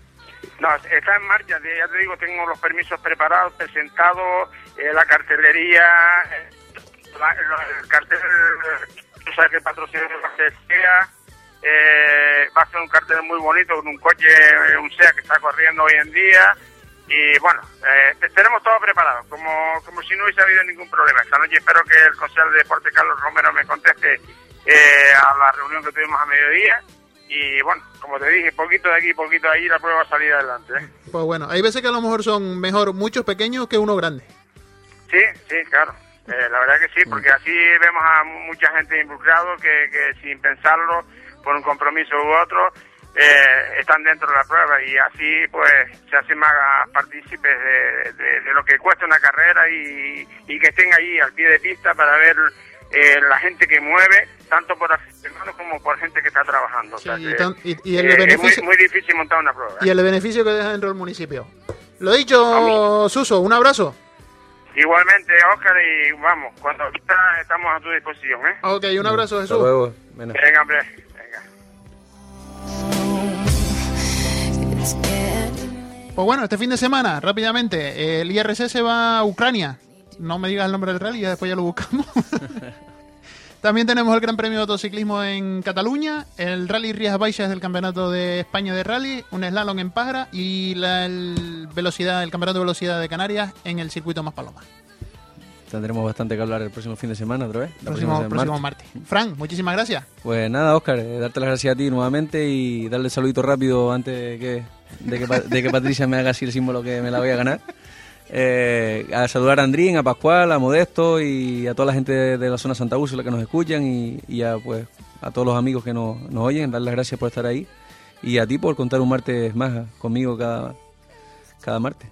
S8: No, está en marcha, ya te digo, tengo los permisos preparados, presentados, eh, la cartelería, eh, el cartel, tú sabes que patrocinador va a ser eh, un cartel muy bonito con un coche, eh, un SEA que está corriendo hoy en día. Y bueno, eh, te- tenemos todo preparado, como, como si no hubiese habido ningún problema. Esta noche espero que el concejal de deporte Carlos Romero me conteste eh, a la reunión que tuvimos a mediodía. Y bueno, como te dije, poquito de aquí, poquito de allí, la prueba va a salir adelante. ¿eh?
S2: Pues bueno, hay veces que a lo mejor son mejor muchos pequeños que uno grande.
S8: Sí, sí, claro. Eh, la verdad que sí, porque así vemos a mucha gente involucrado que, que sin pensarlo, por un compromiso u otro, eh, están dentro de la prueba y así pues se hacen más partícipes de, de- de lo que cuesta una carrera y, y que estén allí al pie de pista para ver eh, la gente que mueve, tanto por aficionados como por gente que está trabajando. O sea
S2: Sí,
S8: que,
S2: y tan- y- y el beneficio-
S8: es muy, muy difícil montar una prueba. ¿eh?
S2: Y el beneficio que deja dentro del municipio. Lo dicho, Suso, un abrazo.
S8: Igualmente, Oscar, y vamos, cuando quieras estamos a tu disposición. ¿eh?
S2: Ok, un abrazo,
S3: Hasta
S2: Jesús.
S3: luego. Venga.
S8: Venga, hombre. Venga.
S2: Pues bueno, este fin de semana, rápidamente, el IRC se va a Ucrania. No me digas el nombre del rally, ya después ya lo buscamos. También tenemos el Gran Premio de Motociclismo en Cataluña, el Rally Rías Baixas del Campeonato de España de Rally, un slalom en Pájara y la el velocidad, el Campeonato de Velocidad de Canarias en el circuito Más Paloma.
S3: Tendremos bastante que hablar el próximo fin de semana otra vez.
S2: Próximo, próximo
S3: martes.
S2: martes. Fran, muchísimas gracias.
S3: Pues nada, Oscar, eh, darte las gracias a ti nuevamente y darle el saludito rápido antes de que, de que, Pa- de que Patricia me haga así el símbolo que me la voy a ganar. Eh, a saludar a Andrín, a Pascual, a Modesto y a toda la gente de, la zona Santa Úrsula que nos escuchan y, a, pues, a todos los amigos que nos, nos oyen, darles las gracias por estar ahí y a ti por contar un martes más conmigo cada, cada martes.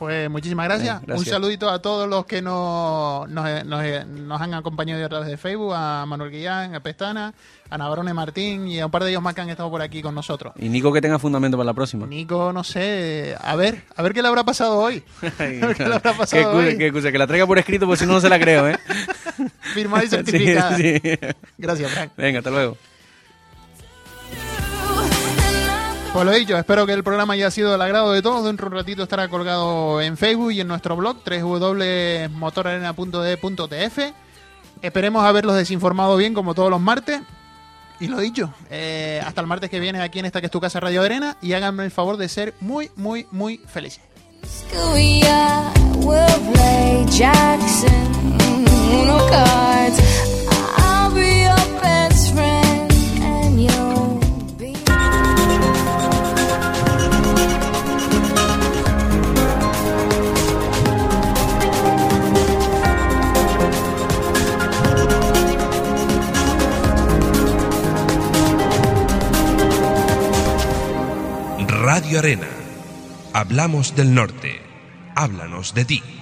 S2: Pues muchísimas gracias. Un saludito a todos los que nos, nos, nos- nos han acompañado a través de Facebook, a Manuel Guillán, a Pestana, a Navarone Martín y a un par de ellos más que han estado por aquí con nosotros.
S3: Y Nico que tenga fundamento para la próxima.
S2: Nico, no sé, a ver, a ver qué le habrá pasado hoy.
S3: Ay,
S2: qué le habrá pasado hoy.
S3: qué que la traiga por escrito porque si no no se la creo, ¿eh?
S2: Firmada y certificada.
S3: Sí, sí.
S2: Gracias, Frank.
S3: Venga, hasta luego.
S2: Pues lo dicho, espero que el programa haya sido del agrado de todos. Dentro de un ratito estará colgado en Facebook y en nuestro blog www.motorarena.de.tf. Esperemos haberlos desinformado bien como todos los martes. Y lo dicho, eh, hasta el martes que viene aquí en esta que es tu casa Radio Arena y háganme el favor de ser muy, muy, muy felices.
S1: Radio Arena. Hablamos del norte. Háblanos de ti.